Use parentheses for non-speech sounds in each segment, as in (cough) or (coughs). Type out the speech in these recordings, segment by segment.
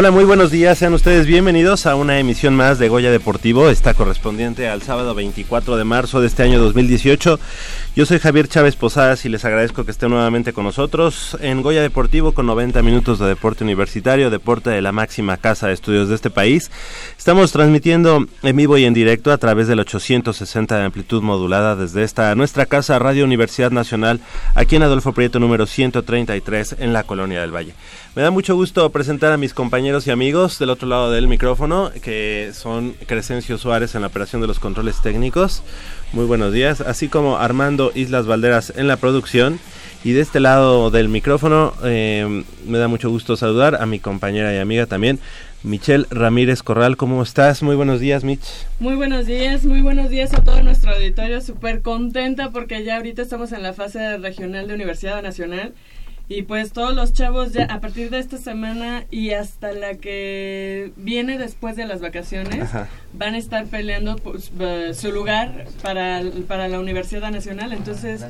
Hola, muy buenos días. Sean ustedes bienvenidos a una emisión más de Goya Deportivo, esta correspondiente al sábado 24 de marzo de este año 2018. Yo soy Javier Chávez Posadas y les agradezco que estén nuevamente con nosotros en Goya Deportivo con 90 minutos de deporte universitario, deporte de la máxima casa de estudios de este país. Estamos transmitiendo en vivo y en directo a través del 860 de amplitud modulada desde esta nuestra casa Radio Universidad Nacional aquí en Adolfo Prieto número 133 en la Colonia del Valle. Me da mucho gusto presentar a mis compañeros y amigos del otro lado del micrófono, que son Crescencio Suárez en la operación de los controles técnicos. Muy buenos días, así como Armando Islas Valderas en la producción. Y de este lado del micrófono eh, me da mucho gusto saludar a mi compañera y amiga también, Michelle Ramírez Corral. ¿Cómo estás? Muy buenos días, Mich. Muy buenos días, muy buenos días a todo nuestro auditorio. Súper contenta porque ya ahorita estamos en la fase regional de Universidad Nacional y pues todos los chavos ya a partir de esta semana y hasta la que viene después de las vacaciones van a estar peleando pues, su lugar para, para la Universidad Nacional. Entonces,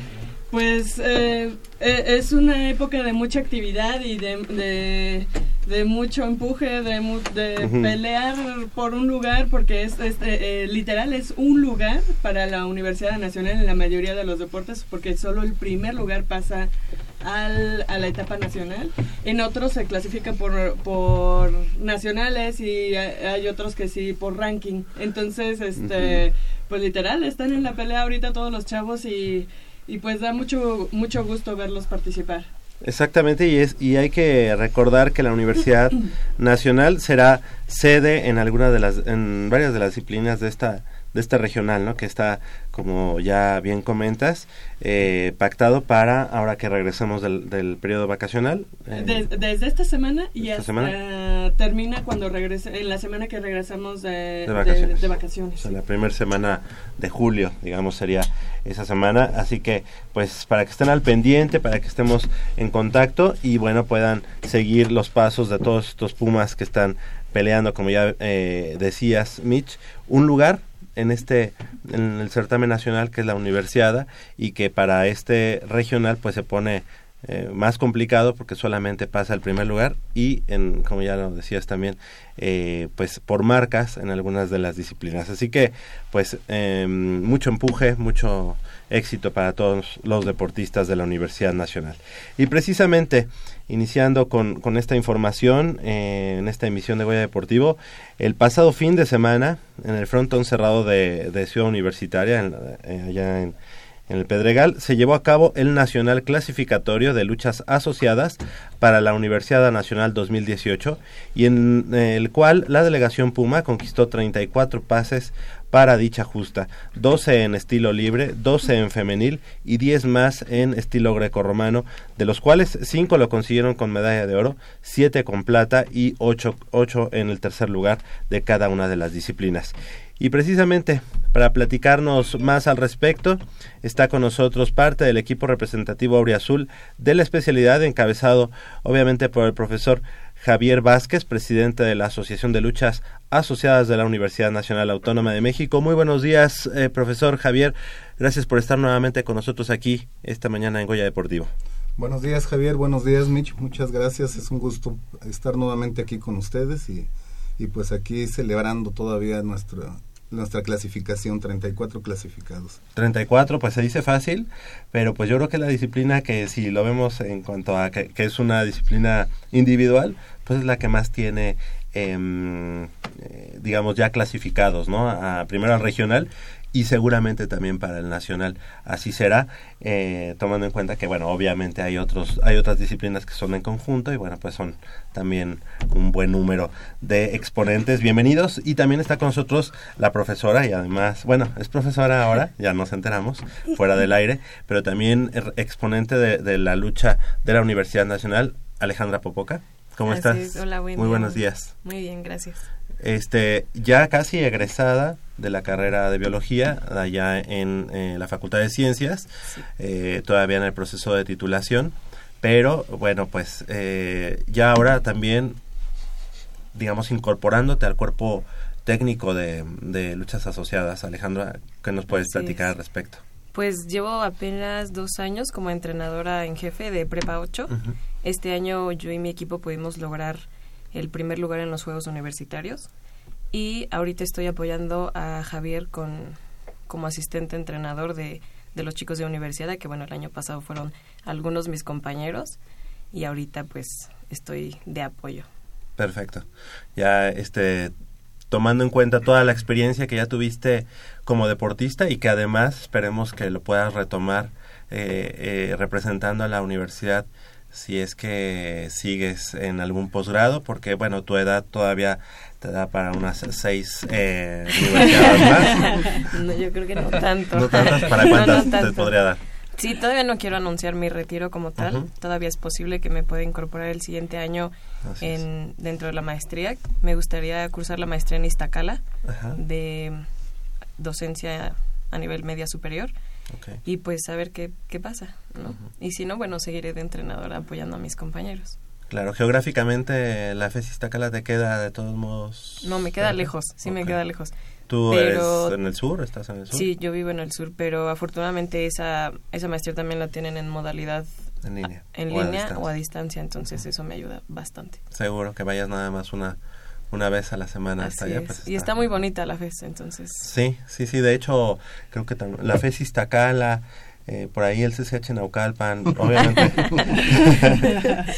pues eh, eh, es una época de mucha actividad y de, de, mucho empuje, de, de pelear por un lugar, porque es, eh, literal es un lugar para la Universidad Nacional en la mayoría de los deportes, porque solo el primer lugar pasa al, a la etapa nacional. En otros se clasifican por, por nacionales y hay otros que sí por ranking. Entonces, este, pues literal, están en la pelea ahorita todos los chavos y, y pues da mucho, mucho gusto verlos participar. Exactamente, y, es, y hay que recordar que la Universidad (clears throat) Nacional será sede en alguna de las, en varias de las disciplinas de esta, de esta regional, ¿no? Que está como ya bien comentas, eh, pactado para ahora que regresemos del, del periodo vacacional. Eh, desde esta semana y hasta termina cuando regrese, en la semana que regresamos de, vacaciones. la primera semana de julio, digamos, sería esa semana. Así que, pues, para que estén al pendiente, para que estemos en contacto y, bueno, puedan seguir los pasos de todos estos Pumas que están peleando, como ya eh, decías, Mitch, un lugar en este en el certamen nacional que es la universidad y que para este regional pues se pone eh, más complicado porque solamente pasa el primer lugar y en como ya lo decías también eh, pues por marcas en algunas de las disciplinas. Así que pues em, mucho empuje mucho éxito para todos los deportistas de la Universidad Nacional. Y precisamente iniciando con, esta información eh, en esta emisión de Goya Deportivo. El pasado fin de semana en el frontón cerrado de, Ciudad Universitaria allá en en el Pedregal se llevó a cabo el Nacional Clasificatorio de Luchas Asociadas para la Universidad Nacional 2018 y en eh, el cual la delegación Puma conquistó 34 pases para dicha justa, 12 en estilo libre, 12 en femenil y 10 más en estilo grecorromano, de los cuales 5 lo consiguieron con medalla de oro, 7 con plata y 8, 8 en el tercer lugar de cada una de las disciplinas. Y precisamente para platicarnos más al respecto, está con nosotros parte del equipo representativo Azul de la especialidad encabezado obviamente por el profesor Javier Vázquez, presidente de la Asociación de Luchas Asociadas de la Universidad Nacional Autónoma de México. Muy buenos días, eh, profesor Javier. Gracias por estar nuevamente con nosotros aquí esta mañana en Goya Deportivo. Buenos días, Javier. Buenos días, Mitch. Muchas gracias. Es un gusto estar nuevamente aquí con ustedes y, y pues aquí celebrando todavía nuestro nuestra clasificación, 34 clasificados. 34, pues se dice fácil, pero pues yo creo que la disciplina que si lo vemos en cuanto a que, es una disciplina individual, pues es la que más tiene, em, eh, digamos, ya clasificados, ¿no? A, primero al regional y seguramente también para el nacional así será eh, tomando en cuenta que bueno obviamente hay otros hay otras disciplinas que son en conjunto y bueno pues son también un buen número de exponentes bienvenidos y también está con nosotros la profesora y además bueno es profesora ahora ya nos enteramos fuera del aire pero también exponente de, la lucha de la Universidad Nacional Alejandra Popoca ¿Cómo estás? Hola, muy buenos días. Muy bien, gracias. Este, ya casi egresada de la carrera de biología allá en eh, la Facultad de Ciencias, eh, todavía en el proceso de titulación, pero bueno, pues eh, ya ahora también, digamos, incorporándote al cuerpo técnico de, luchas asociadas. Alejandra, ¿qué nos puedes platicar al respecto? Pues llevo apenas dos años como entrenadora en jefe de Prepa 8. Este año yo y mi equipo pudimos lograr el primer lugar en los Juegos Universitarios y ahorita estoy apoyando a Javier con como asistente entrenador de, de los chicos de universidad, que bueno, el año pasado fueron algunos mis compañeros y ahorita pues estoy de apoyo. Perfecto. Ya este tomando en cuenta toda la experiencia que ya tuviste como deportista y que además esperemos que lo puedas retomar eh, eh, representando a la universidad si es que sigues en algún posgrado, porque bueno, tu edad todavía te da para unas seis eh, universidades más. (laughs) No, yo creo que no (laughs) tanto. ¿No tantas? ¿Para (laughs) cuántas te podría dar? Sí, todavía no quiero anunciar mi retiro como tal. Todavía es posible que me pueda incorporar el siguiente año en, dentro de la maestría. Me gustaría cursar la maestría en Iztacala de docencia a nivel media superior. Y pues a ver qué, qué pasa, ¿no? Y si no, bueno, seguiré de entrenadora apoyando a mis compañeros. Claro, geográficamente la FES Iztacala te queda de todos modos. No, me queda lejos, sí me queda lejos. ¿Tú eres en el sur? ¿Estás en el sur? Sí, yo vivo en el sur, pero afortunadamente esa, esa maestría también la tienen en modalidad en línea, en o, línea a o a distancia, entonces eso me ayuda bastante. Seguro que vayas nada más una una vez a la semana hasta allá. Pues, y está muy bonita la FES, entonces. Sí, sí, sí, de hecho, creo que la FES Iztacala, eh, por ahí el CCH Naucalpan, (laughs) obviamente. (laughs)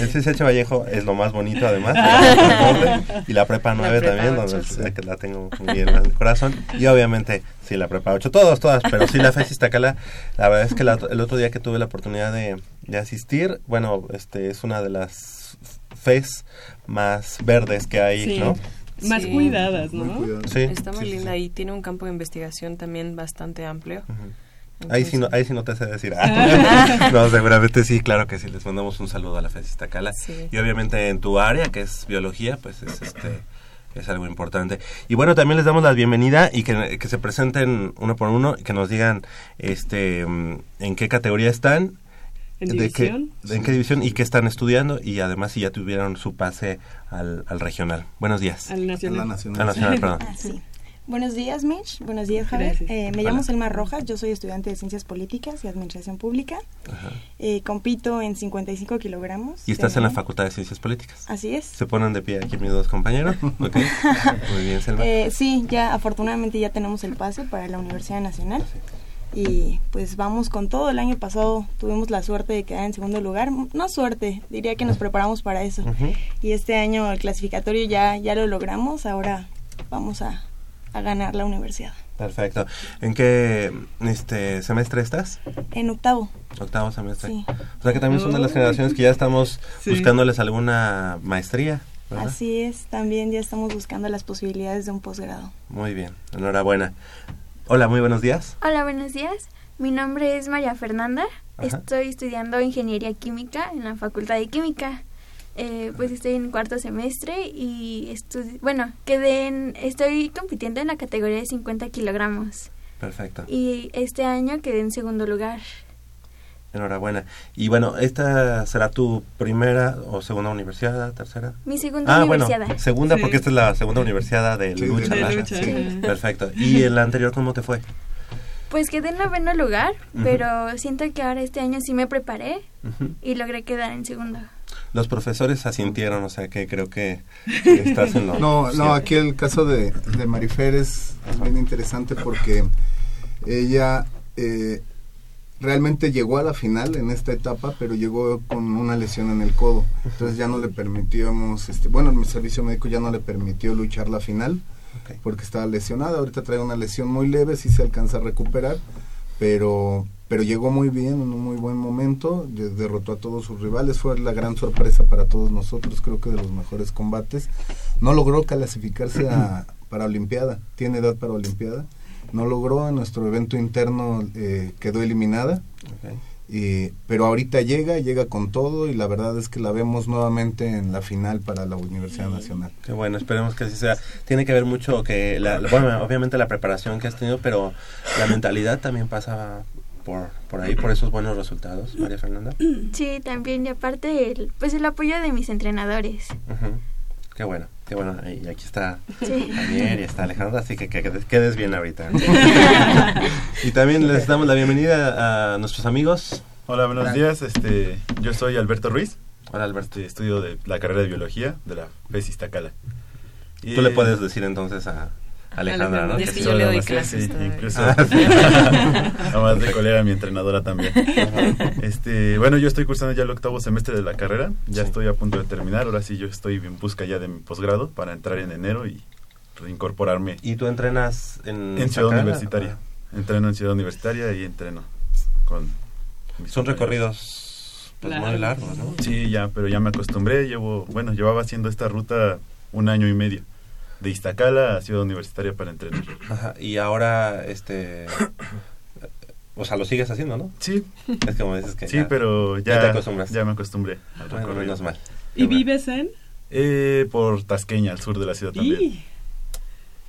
el CCH Vallejo es lo más bonito además. (laughs) y la Prepa 9 también, donde la tengo muy bien en el corazón. Y obviamente, sí, la Prepa 8, todos, todas, pero sí la FES Iztacala, la verdad es que el otro día que tuve la oportunidad de, de asistir, bueno, este es una de las FES más verdes que hay, ¿no? Más cuidadas, ¿no? Sí, Está muy linda y tiene un campo de investigación también bastante amplio. Ahí, sí no, ahí sí no te sé decir. (laughs) no, seguramente sí, claro que sí. Les mandamos un saludo a la FES Iztacala. Y obviamente en tu área, que es biología, pues es este es algo importante. Y bueno, también les damos la bienvenida y que, que, se presenten uno por uno y que nos digan este mm, en qué categoría están ¿En de qué, en qué división y qué están estudiando y además si ya tuvieron su pase al, al regional. Buenos días. Al nacional. Al nacional, perdón. Ah, sí. Buenos días, Mitch. Buenos días, Javier. Eh, me llamo Selma Rojas. Yo soy estudiante de Ciencias Políticas y Administración Pública. Eh, compito en 55 kilogramos. ¿Y estás en la Facultad de Ciencias Políticas? Así es. ¿Se ponen de pie aquí mis dos compañeros? (laughs) Ok. Muy bien, Selma. Eh, sí, ya afortunadamente ya tenemos el pase para la Universidad Nacional. Y pues vamos con todo. El año pasado tuvimos la suerte de quedar en segundo lugar. No suerte, diría que nos preparamos para eso. Y este año el clasificatorio ya, ya lo logramos. Ahora vamos a a ganar la universidad. Perfecto. ¿En qué este semestre estás? En octavo. Octavo semestre. Sí. O sea que también son de las generaciones que ya estamos buscándoles alguna maestría. Así es, también ya estamos buscando las posibilidades de un posgrado. Muy bien, enhorabuena. Hola, muy buenos días. Hola, buenos días. Mi nombre es María Fernanda. Estoy estudiando ingeniería química en la Facultad de Química. Eh, pues estoy en cuarto semestre y bueno, quedé en, estoy compitiendo en la categoría de 50 kilogramos. Perfecto. Y este año quedé en segundo lugar. Enhorabuena. Y bueno, ¿esta será tu primera o segunda universidad, tercera? Mi segunda ah, universidad. Bueno, segunda porque esta es la segunda universidad de lucha. Perfecto. ¿Y en la anterior cómo te fue? Pues quedé en noveno lugar, pero siento que ahora este año sí me preparé y logré quedar en segunda los profesores asintieron, o sea que creo que (laughs) estás en lo No, no, aquí el caso de, de Marifer es, bien interesante porque ella eh, realmente llegó a la final en esta etapa, pero llegó con una lesión en el codo. Entonces ya no le permitíamos, este, bueno, mi servicio médico ya no le permitió luchar la final porque estaba lesionada. Ahorita trae una lesión muy leve, sí se alcanza a recuperar, pero pero llegó muy bien, en un muy buen momento, derrotó a todos sus rivales, fue la gran sorpresa para todos nosotros, creo que de los mejores combates. No logró clasificarse a, para Olimpiada, tiene edad para Olimpiada, no logró, en nuestro evento interno eh, quedó eliminada, y, pero ahorita llega, llega con todo y la verdad es que la vemos nuevamente en la final para la Universidad Nacional. Qué bueno, esperemos que así sea. Tiene que ver mucho que, la, bueno, obviamente la preparación que has tenido, pero la mentalidad también pasa por, por ahí, por esos buenos resultados, María Fernanda. Sí, también, y aparte, el, pues el apoyo de mis entrenadores. Qué bueno, qué bueno. Y aquí está sí. y está Alejandra, así que, que, quedes bien ahorita. (laughs) y también les damos la bienvenida a nuestros amigos. Hola, buenos días. Este, yo soy Alberto Ruiz. Hola, Alberto. Estudio de la carrera de biología de la FES Iztacala. Tú le puedes decir entonces a, Alejandra, ¿no? Es que yo le doy clases. Sí, incluso. (laughs) Además de colega, mi entrenadora también. Este, bueno, yo estoy cursando ya el octavo semestre de la carrera. Ya estoy a punto de terminar. Ahora sí, yo estoy en busca ya de mi posgrado para entrar en enero y reincorporarme. ¿Y tú entrenas en, en Ciudad Universitaria? Entreno en Ciudad Universitaria y entreno con. Son recorridos pues, muy largos, ¿no? Sí, ya, pero ya me acostumbré. Llevo, bueno, llevaba haciendo esta ruta un año y medio de Iztacala a Ciudad Universitaria para entrenar. Ajá, y ahora, este... O sea, lo sigues haciendo, ¿no? Sí. Es como dices que Sí, pero ya, ya, me acostumbré al bueno, menos mal. ¿Y vives en? Eh, por Tasqueña, al sur de la ciudad también.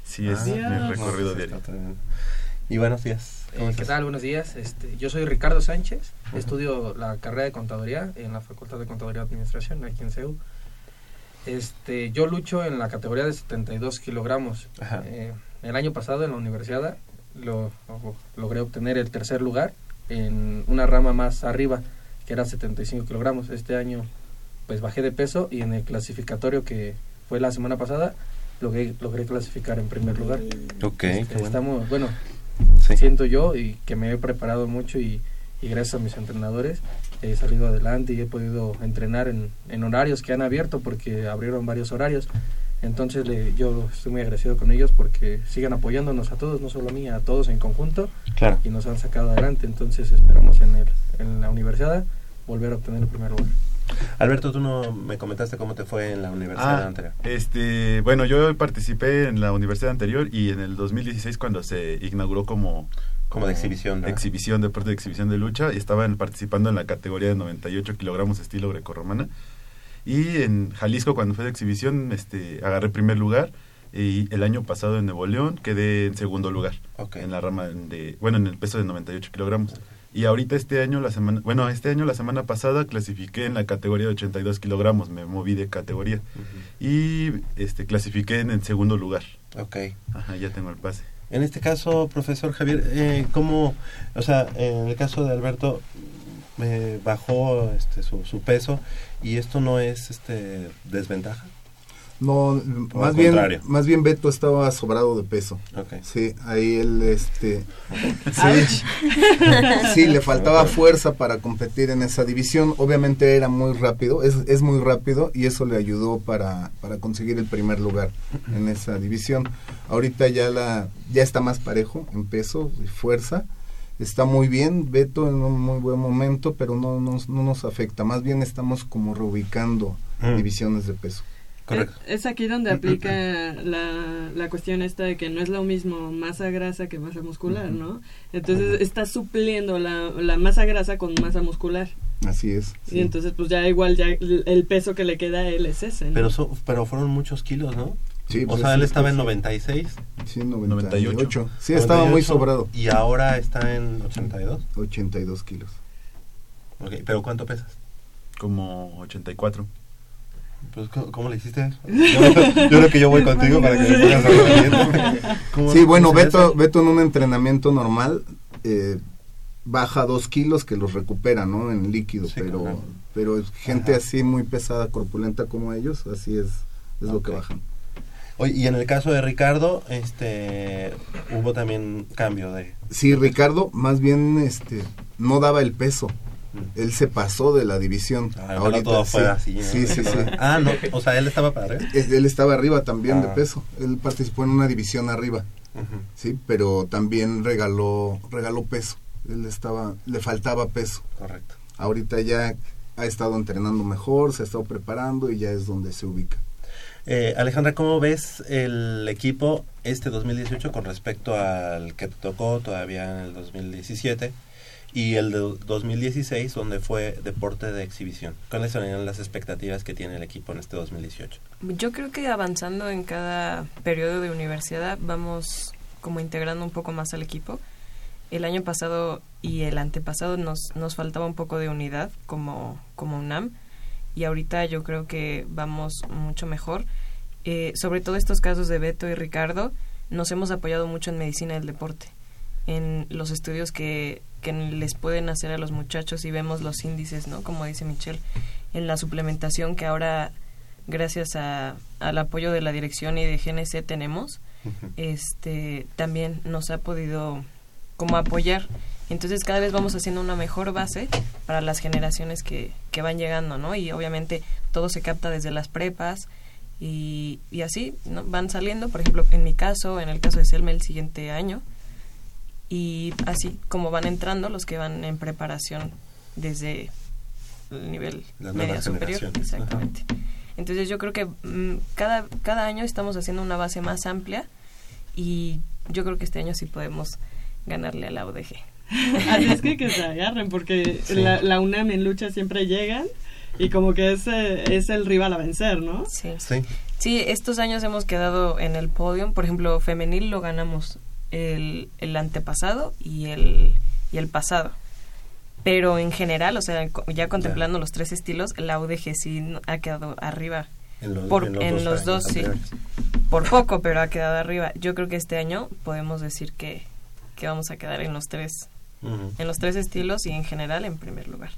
Sí, es mi recorrido diario. Y buenos días. Eh, ¿Qué tal? Buenos días. Este, yo soy Ricardo Sánchez. Estudio la carrera de Contaduría en la Facultad de Contaduría y Administración aquí en CEU. Este, yo lucho en la categoría de 72 kilogramos. Eh, el año pasado en la universidad lo, logré obtener el tercer lugar en una rama más arriba, que era 75 kilogramos. Este año pues bajé de peso y en el clasificatorio que fue la semana pasada logré, logré clasificar en primer lugar. Ok, este, estamos, bueno, siento yo y que me he preparado mucho y, y gracias a mis entrenadores he salido adelante y he podido entrenar en, en horarios que han abierto porque abrieron varios horarios. Entonces le, yo estoy muy agradecido con ellos porque siguen apoyándonos a todos, no solo a mí, a todos en conjunto. Claro. Y nos han sacado adelante. Entonces esperamos en, el, en la universidad volver a obtener el primer lugar. Alberto, tú no me comentaste cómo te fue en la universidad ah, anterior. Este, bueno, yo participé en la universidad anterior y en el 2016 cuando se inauguró como como de exhibición. Exhibición, deporte de exhibición de lucha. Y estaban participando en la categoría de 98 kilogramos estilo grecorromana. Y en Jalisco, cuando fue de exhibición, este, agarré primer lugar. Y el año pasado en Nuevo León quedé en segundo lugar. En la rama de, bueno, en el peso de 98 kilogramos. Y ahorita este año, la semana, bueno, este año, la semana pasada, clasifiqué en la categoría de 82 kilogramos, me moví de categoría. Y este clasifiqué en el segundo lugar. Ok. Ajá, ya tengo el pase. En este caso, profesor Javier, eh, ¿cómo, o sea, en el caso de Alberto, eh, bajó este, su, su peso y esto no es este desventaja? No, más bien, más bien Beto estaba sobrado de peso. Okay. Sí, ahí él, este, sí, sí, le (laughs) faltaba fuerza para competir en esa división. Obviamente era muy rápido, es, es muy rápido y eso le ayudó para, para conseguir el primer lugar en esa división. Ahorita ya la, ya está más parejo en peso y fuerza. Está muy bien, Beto en un muy buen momento, pero no nos, no nos afecta. Más bien estamos como reubicando Mm. divisiones de peso. Correcto. Es, es aquí donde aplica la, la cuestión esta de que no es lo mismo masa grasa que masa muscular, ¿no? Entonces está supliendo la, la masa grasa con masa muscular. Así es. Y entonces pues ya igual ya el peso que le queda a él es ese, ¿no? Pero, so- pero fueron muchos kilos, ¿no? Sí, o pues, sea, él estaba pues, en 96. Sí, 98. 98. Sí, estaba muy 98, sobrado. Y ahora está en 82. 82 kilos. Ok, pero ¿cuánto pesas? Como 84. Pues, ¿cómo, le hiciste? Yo, yo creo que yo voy (laughs) contigo para que me pongas a ¿Cómo- Sí, bueno, Beto? Beto en un entrenamiento normal eh, baja dos kilos que los recupera, ¿no? En líquido, Sí, pero claro. pero gente Ajá. así muy pesada, corpulenta como ellos, así es, es lo que bajan. Oye, y en el caso de Ricardo, este, hubo también cambio de... Sí, Ricardo, más bien este no daba el peso. Él se pasó de la división. Ah, ahora todo sí. así. ¿no? Sí, sí, sí. (laughs) Ah, no, o sea, él estaba para arriba. Él estaba arriba también de Ah. peso. Él participó en una división arriba. Sí, pero también regaló regaló peso. Él estaba le faltaba peso. Correcto. Ahorita ya ha estado entrenando mejor, se ha estado preparando y ya es donde se ubica. Eh, Alejandra, ¿cómo ves el equipo este 2018 con respecto al que te tocó todavía en el 2017 y el de 2016 donde fue deporte de exhibición? ¿Cuáles serían las expectativas que tiene el equipo en este 2018? Yo creo que avanzando en cada periodo de universidad vamos como integrando un poco más al equipo. El año pasado y el antepasado nos, nos faltaba un poco de unidad como, como UNAM y ahorita yo creo que vamos mucho mejor. Eh, sobre todo estos casos de Beto y Ricardo, nos hemos apoyado mucho en medicina del deporte, en los estudios que, que les pueden hacer a los muchachos y vemos los índices, ¿no? Como dice Michelle, en la suplementación que ahora, gracias a, al apoyo de la dirección y de GNC tenemos, este también nos ha podido como apoyar. Entonces cada vez vamos haciendo una mejor base para las generaciones que, que van llegando, ¿no? Y obviamente todo se capta desde las prepas y, y así ¿no? van saliendo, por ejemplo, en mi caso, en el caso de Selma el siguiente año, y así como van entrando los que van en preparación desde el nivel media superior. Exactamente. Entonces yo creo que mm, cada, cada año estamos haciendo una base más amplia y yo creo que este año sí podemos ganarle a la UDG. (laughs) Así es que que se agarren, porque Sí. la, la UNAM en lucha siempre llegan y como que es, eh, es el rival a vencer, ¿no? Sí. Sí. Sí, estos años hemos quedado en el podio. Por ejemplo, femenil lo ganamos el, el antepasado y el, y el pasado. Pero en general, o sea, ya contemplando los tres estilos, la UDG sí ha quedado arriba. En los, Por- en los en dos, los años dos, sí. Por poco, pero ha quedado arriba. Yo creo que este año podemos decir que, que vamos a quedar en los tres en los tres estilos y en general en primer lugar.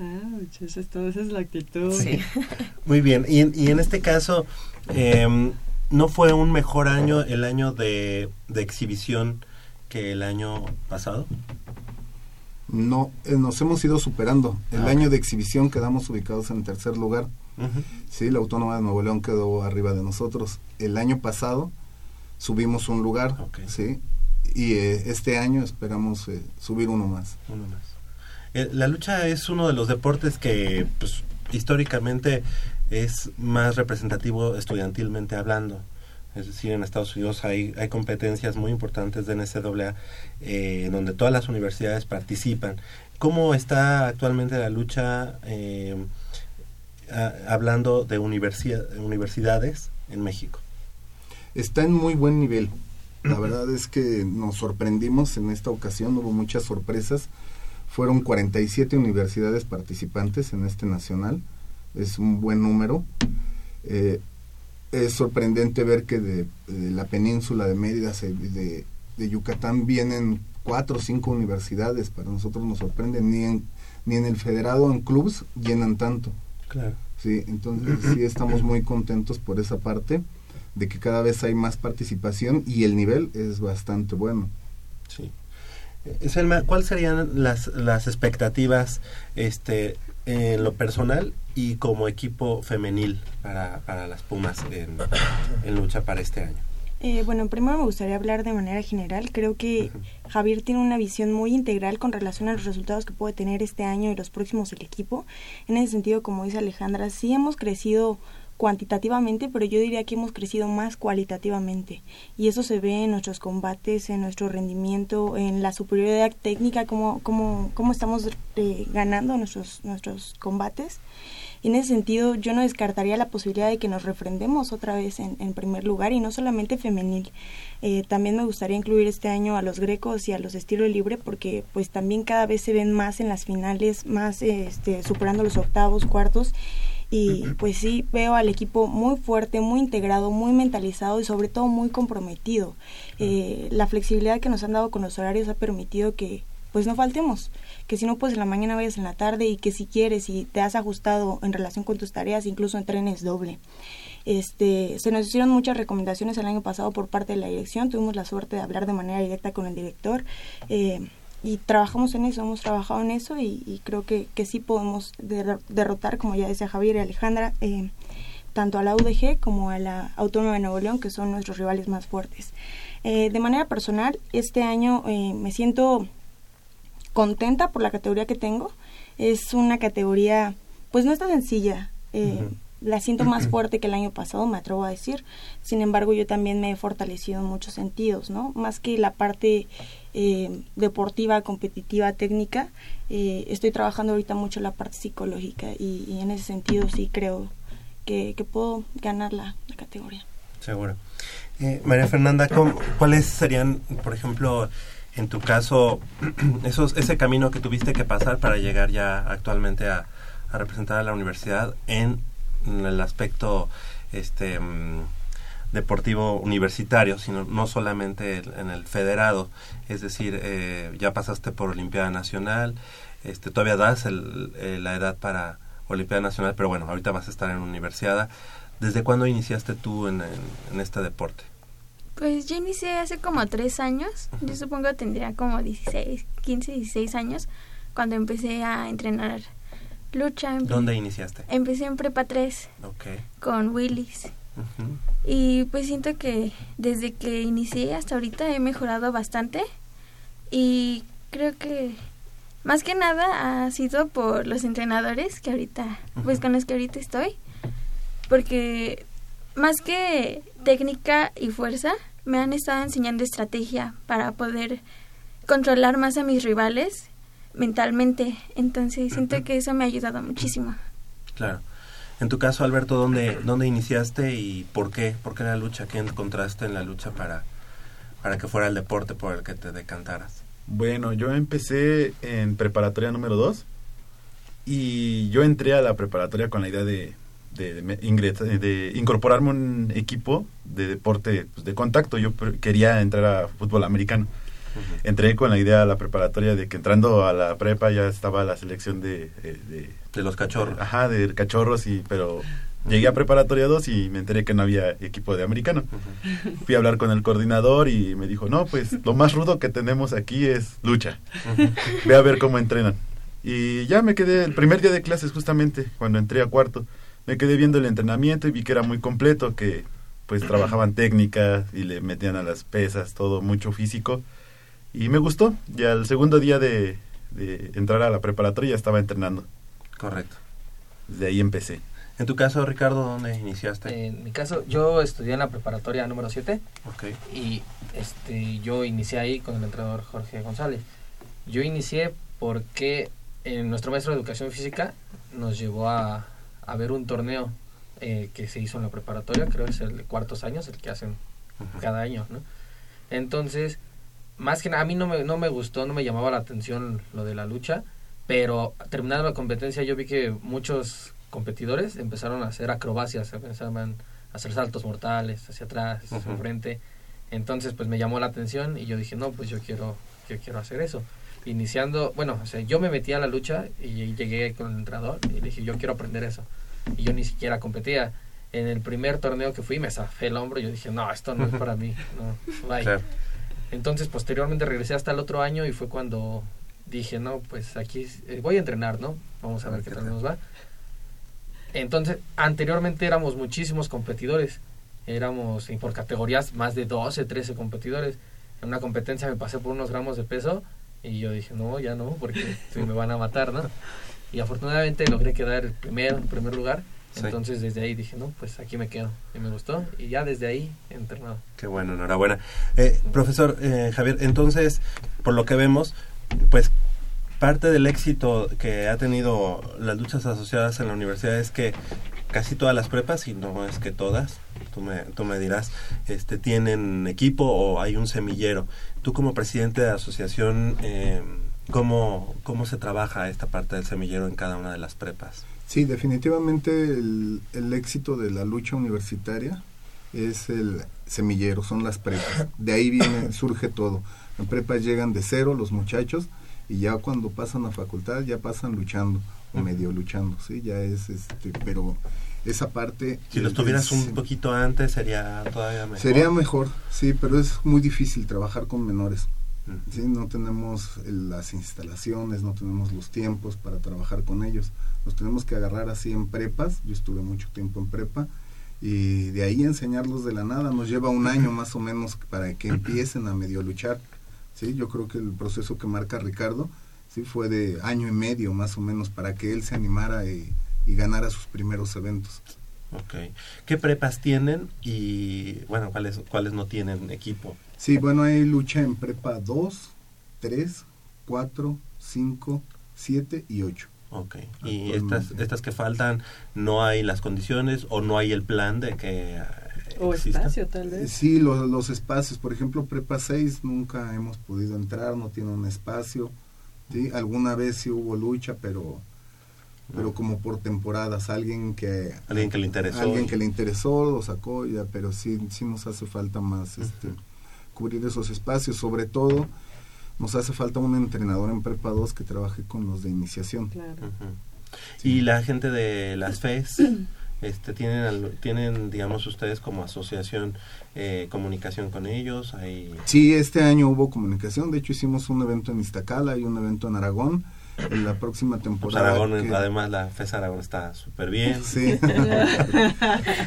Ah, esa es todo, esa es la actitud. Sí. (laughs) Muy bien, y en, y en este caso, em, ¿no fue un mejor año el año de, de exhibición que el año pasado? No, eh, nos hemos ido superando. El Ah, año de exhibición quedamos ubicados en tercer lugar. Ujú. Sí, la Autónoma de Nuevo León quedó arriba de nosotros. El año pasado subimos un lugar, sí, y eh, este año esperamos eh, subir uno más. Uno más. La lucha es uno de los deportes que pues, históricamente es más representativo estudiantilmente hablando. Es decir, en Estados Unidos hay, hay competencias muy importantes de NCAA eh, donde todas las universidades participan. ¿Cómo está actualmente la lucha eh, hablando de universi- universidades en México? Está en muy buen nivel. La verdad es que nos sorprendimos en esta ocasión, hubo muchas sorpresas. Fueron 47 universidades participantes en este nacional, es un buen número. Eh, es sorprendente ver que de, la península de Mérida, de, de, Yucatán, vienen cuatro o cinco universidades. Para nosotros nos sorprende, ni en, ni en el federado, en clubs, llenan tanto. Claro. Sí, entonces sí estamos muy contentos por esa parte, de que cada vez hay más participación y el nivel es bastante bueno. Sí. Eh, Selma, ¿cuáles serían las, las expectativas este, en lo personal y como equipo femenil para, para las Pumas en, en lucha para este año? Eh, bueno, primero me gustaría hablar de manera general. Creo que Javier tiene una visión muy integral con relación a los resultados que puede tener este año y los próximos el equipo. En ese sentido, como dice Alejandra, sí hemos crecido cuantitativamente, pero yo diría que hemos crecido más cualitativamente. Y eso se ve en nuestros combates, en nuestro rendimiento, en la superioridad técnica, cómo, cómo, cómo estamos eh, ganando nuestros, nuestros combates. Y en ese sentido, yo no descartaría la posibilidad de que nos refrendemos otra vez en, en primer lugar y no solamente femenil. Eh, también me gustaría incluir este año a los grecos y a los de estilo libre porque pues también cada vez se ven más en las finales, más este, superando los octavos, cuartos y pues sí veo al equipo muy fuerte, muy integrado, muy mentalizado y sobre todo muy comprometido. Eh, la flexibilidad que nos han dado con los horarios ha permitido que pues no faltemos, que si no puedes en la mañana vayas en la tarde y que si quieres y te has ajustado en relación con tus tareas incluso entrenes doble. Este, se nos hicieron muchas recomendaciones el año pasado por parte de la dirección, tuvimos la suerte de hablar de manera directa con el director eh, y trabajamos en eso, hemos trabajado en eso y, creo que, que, sí podemos derrotar, como ya decía Javier y Alejandra, eh, tanto a la UDG como a la Autónoma de Nuevo León, que son nuestros rivales más fuertes. Eh, de manera personal, este año me siento contenta por la categoría que tengo. Es una categoría, pues no está sencilla. Eh, La siento más (clears throat) fuerte que el año pasado, me atrevo a decir. Sin embargo, yo también me he fortalecido en muchos sentidos, ¿no? Más que la parte eh, deportiva, competitiva, técnica, eh, estoy trabajando ahorita mucho la parte psicológica y, en ese sentido sí creo que, que puedo ganar la, la categoría. Seguro. María Fernanda, ¿cuáles serían, por ejemplo, en tu caso, (clears throat) ese camino que tuviste que pasar para llegar ya actualmente a, representar a la universidad en, el aspecto este mm, deportivo universitario, sino no solamente en el federado, es decir, eh, ya pasaste por Olimpiada Nacional, este, todavía das el, eh, la edad para Olimpiada Nacional, pero bueno, ahorita vas a estar en universidad. ¿Desde cuándo iniciaste tú en este deporte? Pues yo inicié hace como tres años, yo supongo que tendría como 16, 15, 16 años cuando empecé a entrenar lucha. ¿Dónde iniciaste? Empecé en Prepa 3 con Willis. Y pues siento que desde que inicié hasta ahorita he mejorado bastante y creo que más que nada ha sido por los entrenadores que ahorita, pues con los que ahorita estoy, porque más que técnica y fuerza, me han estado enseñando estrategia para poder controlar más a mis rivales mentalmente. Entonces siento que eso me ha ayudado muchísimo. Claro. En tu caso, Alberto, ¿dónde, dónde iniciaste y por qué? ¿Por qué la lucha? ¿Qué encontraste en la lucha para, para que fuera el deporte por el que te decantaras? Bueno, yo empecé en preparatoria número 2 y yo entré a la preparatoria con la idea de de, de, de incorporarme a un equipo de deporte pues, de contacto. Yo quería entrar a fútbol americano. Entré con la idea a la preparatoria de que entrando a la prepa ya estaba la selección de... Eh, de, los cachorros. Ajá, de cachorros, y pero llegué a preparatoria 2 y me enteré que no había equipo de americano. Fui a hablar con el coordinador y me dijo, no, pues lo más rudo que tenemos aquí es lucha. Ve a ver cómo entrenan. Y ya me quedé el primer día de clases justamente, cuando entré a cuarto me quedé viendo el entrenamiento y vi que era muy completo, que pues trabajaban técnicas y le metían a las pesas, todo mucho físico. Y me gustó. Ya el segundo día de, entrar a la preparatoria ya estaba entrenando. Correcto. Desde ahí empecé. En tu caso, Ricardo, ¿dónde iniciaste? En mi caso, yo estudié en la preparatoria número 7. Ok. Y este, yo inicié ahí con el entrenador Jorge González. Yo inicié porque en nuestro maestro de educación física nos llevó a, a ver un torneo eh, que se hizo en la preparatoria, creo que es el de cuartos años, el que hacen cada año, ¿no? Entonces, más que nada, a mí no me, no me gustó, no me llamaba la atención lo de la lucha, pero terminando la competencia yo vi que muchos competidores empezaron a hacer acrobacias, empezaban a hacer saltos mortales hacia atrás, hacia Ujú. frente. Entonces, pues me llamó la atención y yo dije, no, pues yo quiero, yo quiero hacer eso. Iniciando, bueno, o sea, yo me metí a la lucha y llegué con el entrenador y le dije, yo quiero aprender eso. Y yo ni siquiera competía. En el primer torneo que fui me zafé el hombro y yo dije, no, esto no es para mí, no, bye. Claro. Entonces, posteriormente regresé hasta el otro año y fue cuando dije, no, pues aquí eh, voy a entrenar, ¿no? Vamos a ver qué tal nos va. Entonces, anteriormente éramos muchísimos competidores. Éramos por categorías más de 12, 13 competidores. En una competencia me pasé por unos gramos de peso y yo dije, no, ya no, porque me van a matar, ¿no? Y afortunadamente logré quedar el primero, en primer lugar. Sí. Entonces desde ahí dije, no, pues aquí me quedo. Y me gustó. Y ya desde ahí he entrenado. Qué bueno, enhorabuena. Eh, profesor eh, Javier, entonces, por lo que vemos, pues parte del éxito que ha tenido las luchas asociadas en la universidad es que casi todas las prepas, y no es que todas, tú me, tú me dirás, este, tienen equipo o hay un semillero. Tú como presidente de la asociación, eh, ¿cómo, ¿cómo se trabaja esta parte del semillero en cada una de las prepas? Sí, definitivamente el, el éxito de la lucha universitaria es el semillero, son las prepas. De ahí viene, (coughs) surge todo. En prepas llegan de cero los muchachos y ya cuando pasan a facultad ya pasan luchando o medio luchando, sí, ya es este, pero esa parte Si los es- tuvieras un poquito antes sería todavía mejor. Sería mejor, sí, pero es muy difícil trabajar con menores. Sí, no tenemos las instalaciones, no tenemos los tiempos para trabajar con ellos. Los tenemos que agarrar así en prepas. Yo estuve mucho tiempo en prepa y de ahí enseñarlos de la nada nos lleva un año más o menos para que empiecen a medio luchar. Sí, yo creo que el proceso que marca Ricardo sí fue de año y medio más o menos para que él se animara y, y ganara sus primeros eventos. Ok. ¿Qué prepas tienen y, bueno, cuáles, cuáles no tienen equipo? Sí, bueno, hay lucha en prepa 2, 3, 4, 5, 7 y 8. Ok. ¿Y Actualmente. estas, estas que faltan, no hay las condiciones o no hay el plan de que eh, O exista? espacio, tal vez. Sí, los, los espacios, por ejemplo, prepa 6 nunca hemos podido entrar, no tiene un espacio. ¿sí? Alguna vez sí hubo lucha, pero pero como por temporadas, alguien que Alguien que le interesó. alguien que le interesó lo sacó ya, pero sí sí nos hace falta más este cubrir esos espacios, sobre todo nos hace falta un entrenador en prepa 2 que trabaje con los de iniciación. Claro. Y la gente de las FES, (clears throat) este, tienen, al- tienen, digamos, ustedes como asociación eh, comunicación con ellos. Hay... Sí, este año hubo comunicación, de hecho hicimos un evento en Iztacala y un evento en Aragón. En la próxima Pues temporada. Aragón, que- además, la FES Aragón está súper bien. Sí.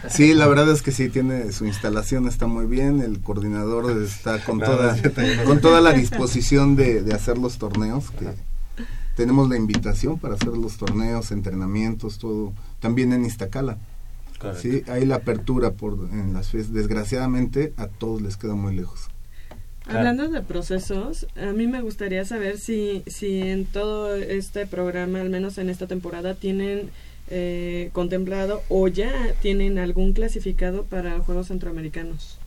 sí, la verdad es que sí tiene su instalación está muy bien, el coordinador está con toda con toda la disposición de, de hacer los torneos que tenemos la invitación para hacer los torneos, entrenamientos, todo, también en Iztacala. Correcto. Sí, hay la apertura por en las FES, desgraciadamente a todos les queda muy lejos. Claro. Hablando de procesos, a mí me gustaría saber si, si en todo este programa, al menos en esta temporada, tienen eh, contemplado o ya tienen algún clasificado para Juegos Centroamericanos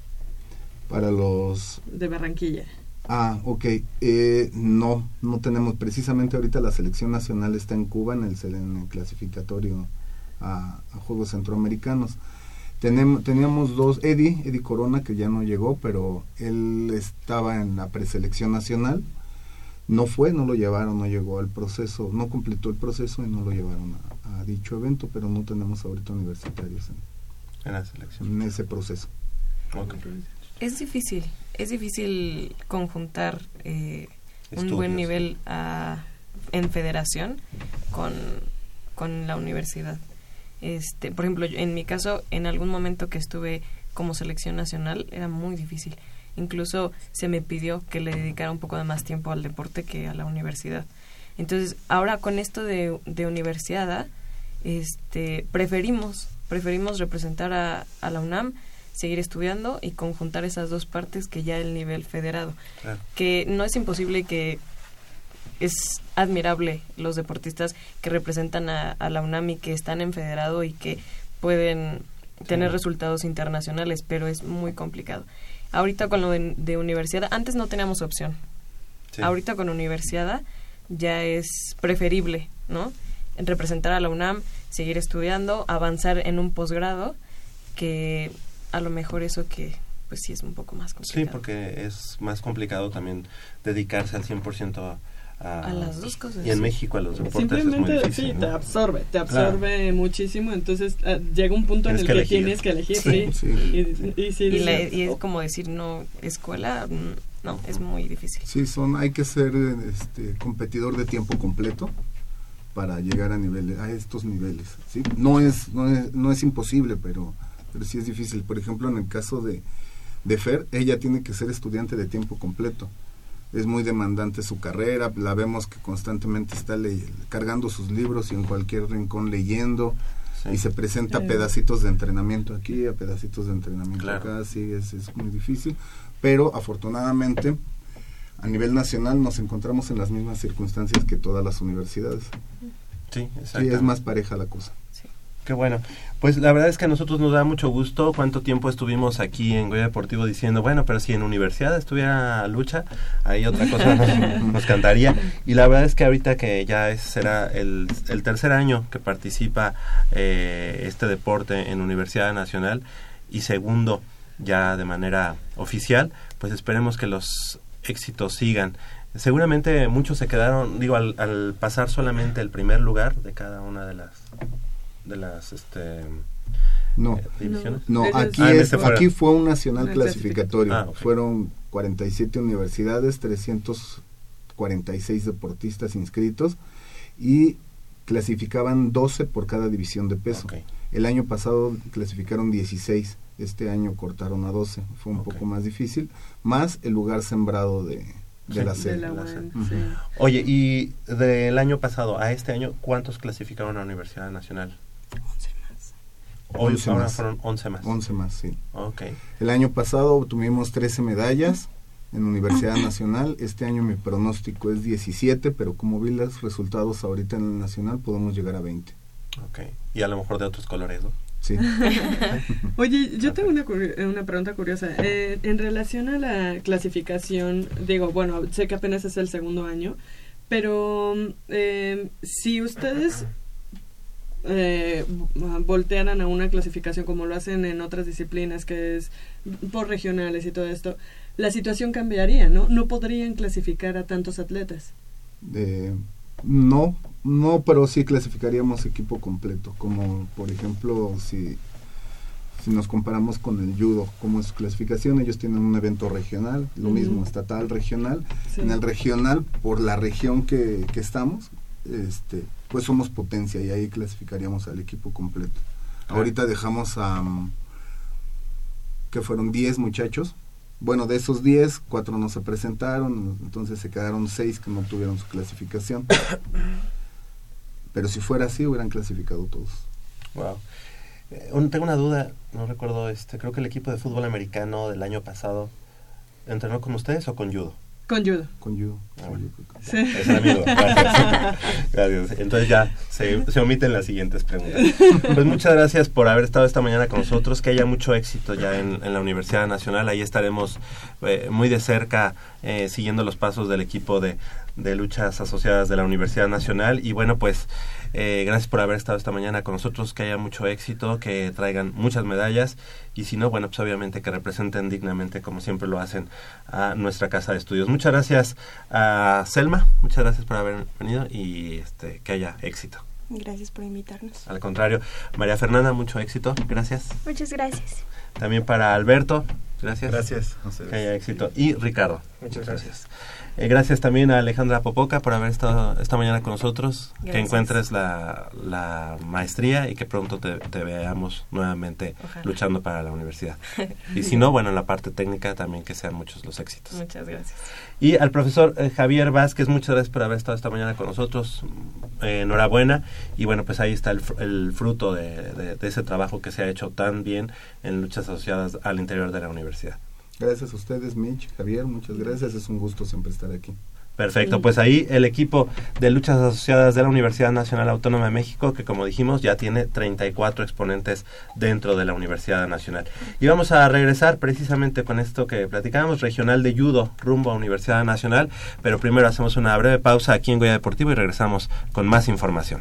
Para los de Barranquilla. Ah, ok. Eh, no, no tenemos. Precisamente ahorita la selección nacional está en Cuba en el, sele- en el clasificatorio a, a Juegos Centroamericanos. Tenemos, teníamos dos, Eddie, Eddie Corona, que ya no llegó, pero él estaba en la preselección nacional. No fue, no lo llevaron, no llegó al proceso, no completó el proceso y no lo llevaron a, a dicho evento, pero no tenemos ahorita universitarios En la selección. en, en ese proceso. Es difícil, es difícil conjuntar eh, un buen nivel ah, en federación con, con la universidad. Este, por ejemplo, yo- en mi caso, en algún momento que estuve como selección nacional, era muy difícil. Incluso se me pidió que le dedicara un poco de más tiempo al deporte que a la universidad. Entonces, ahora con esto de, de universidad, este, preferimos, preferimos representar a, a la UNAM, seguir estudiando y conjuntar esas dos partes que ya el nivel federado. Claro. Que no es imposible que es admirable los deportistas que representan a, a la UNAM y que están en federado y que pueden tener resultados internacionales, pero es muy complicado. Ahorita con lo de, de universidad, antes no teníamos opción. Sí. Ahorita con universidad ya es preferible, ¿no? En representar a la UNAM, seguir estudiando, avanzar en un posgrado, que a lo mejor eso que pues sí es un poco más Sí, complicado. porque es más complicado también dedicarse al 100% a, a, A las dos cosas, Y en sí. México a los deportes es muy Simplemente difícil. sí, ¿no? te absorbe, te absorbe muchísimo, entonces ah, llega un punto Tienes en el que tienes que elegir, Sí, sí. sí. Y, y sí, Y, la- y es "Oh". como decir, no, escuela, mm, no, es muy difícil. Sí, son, hay que ser este, competidor de tiempo completo para llegar a niveles, a estos niveles. ¿sí? No es, no es, no es imposible, pero, pero sí es difícil. Por ejemplo, en el caso de, de Fer, ella tiene que ser estudiante de tiempo completo. Es muy demandante su carrera, la vemos que constantemente está le- cargando sus libros y en cualquier rincón leyendo. Sí. Y se presenta Sí. pedacitos de entrenamiento aquí, a pedacitos de entrenamiento Claro. acá, sí, es, es muy difícil. Pero afortunadamente, a nivel nacional nos encontramos en las mismas circunstancias que todas las universidades. Sí, Sí, exacto. es más pareja la cosa. Qué bueno. Pues la verdad es que a nosotros nos da mucho gusto cuánto tiempo estuvimos aquí en Goya Deportivo diciendo, bueno, pero si en universidad estuviera lucha, ahí otra cosa (laughs) nos, cantaría. Y la verdad es que ahorita que ya es- será el, el tercer año que participa eh, este deporte en Universidad Nacional y segundo ya de manera oficial, pues esperemos que los éxitos sigan. Seguramente muchos se quedaron, digo, al, al pasar solamente el primer lugar de cada una de las de las este No, eh, divisiones. no, aquí, Ah, es, aquí fue un nacional clasificatorio. Ah, ok. Fueron 47 universidades, 346 deportistas inscritos y clasificaban 12 por cada división de peso. El año pasado clasificaron 16, este año cortaron a 12, fue un poco más difícil, más el lugar sembrado de, de Sí. la de sede. sí. Oye, y del año pasado a este año, ¿cuántos clasificaron a la Universidad Nacional? 11 más. Hoy 11 ahora más. fueron 11 más. 11 más, sí. Ok. El año pasado obtuvimos 13 medallas en Universidad Nacional. Este año mi pronóstico es 17, pero como vi los resultados ahorita en el Nacional, podemos llegar a 20. Ok. Y a lo mejor de otros colores, ¿no? Sí. (laughs) Oye, yo tengo una, curi- eh, una pregunta curiosa. Eh, en relación a la clasificación, digo, bueno, sé que apenas es el segundo año, pero eh, si ustedes (clears throat) eh, voltearan a una clasificación como lo hacen en otras disciplinas, que es por regionales y todo esto, la situación cambiaría, ¿no? No podrían clasificar a tantos atletas. Eh, no, no, pero sí clasificaríamos equipo completo. Como por ejemplo, si, si nos comparamos con el judo, como es su clasificación, ellos tienen un evento regional, lo mismo, estatal, regional. Sí. En el regional, por la región que, que estamos, este, pues somos potencia y ahí clasificaríamos al equipo completo. Ahorita dejamos a, mm, que fueron 10 muchachos. Bueno, de esos 10, cuatro no se presentaron, entonces se quedaron 6 que no tuvieron su clasificación. (coughs) Pero si fuera así, hubieran clasificado todos. Wow. Eh, un- tengo una duda, no recuerdo, este, creo que el equipo de fútbol americano del año pasado entrenó con ustedes o con judo. Con judo. Con judo. Ah, bueno. Sí. Mi duda. Gracias. Gracias. Entonces ya se, se omiten las siguientes preguntas. Pues muchas gracias por haber estado esta mañana con nosotros. Que haya mucho éxito ya en, en la Universidad Nacional. Ahí estaremos eh, muy de cerca eh, siguiendo los pasos del equipo de, de luchas asociadas de la Universidad Nacional. Y bueno, pues eh, gracias por haber estado esta mañana con nosotros. Que haya mucho éxito, que traigan muchas medallas. Y si no, bueno, pues obviamente que representen dignamente, como siempre lo hacen, a nuestra casa de estudios. Muchas gracias a Selma, muchas gracias por haber venido y este, que haya éxito. Gracias por invitarnos. Al contrario, María Fernanda, mucho éxito, gracias. Muchas gracias. También para Alberto, gracias. Gracias. Que haya éxito. Y Ricardo. Muchas gracias. Eh, gracias también a Alejandra Popoca por haber estado esta mañana con nosotros. Que encuentres la, la maestría y que pronto te, te veamos nuevamente Ojalá. luchando para la universidad. (laughs) Y si no, bueno, en la parte técnica también que sean muchos los éxitos. Muchas gracias. Y al profesor eh, Javier Vázquez, muchas gracias por haber estado esta mañana con nosotros. Eh, enhorabuena. Y bueno, pues ahí está el, el fruto de, de- de ese trabajo que se ha hecho tan bien en luchas asociadas al interior de la universidad. Gracias a ustedes, Mitch, Javier, muchas gracias. Es un gusto siempre estar aquí. Perfecto, pues ahí el equipo de luchas asociadas de la Universidad Nacional Autónoma de México, que como dijimos ya tiene 34 exponentes dentro de la Universidad Nacional. Y vamos a regresar precisamente con esto que platicábamos, regional de judo rumbo a Universidad Nacional, pero primero hacemos una breve pausa aquí en Goya Deportivo y regresamos con más información.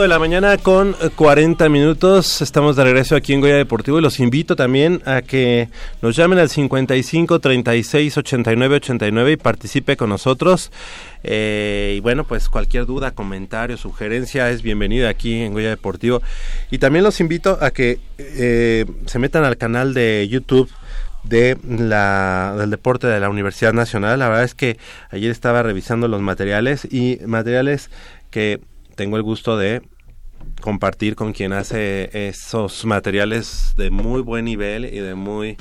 De la mañana con 40 minutos. Estamos de regreso aquí en Goya Deportivo y los invito también a que nos llamen al 55 36 89 89 y participe con nosotros. Eh, y bueno, pues cualquier duda, comentario, sugerencia es bienvenida aquí en Goya Deportivo. Y también los invito a que eh, se metan al canal de YouTube de la, del deporte de la Universidad Nacional. La verdad es que ayer estaba revisando los materiales y materiales que tengo el gusto de compartir con quien hace esos materiales de muy buen nivel y de muy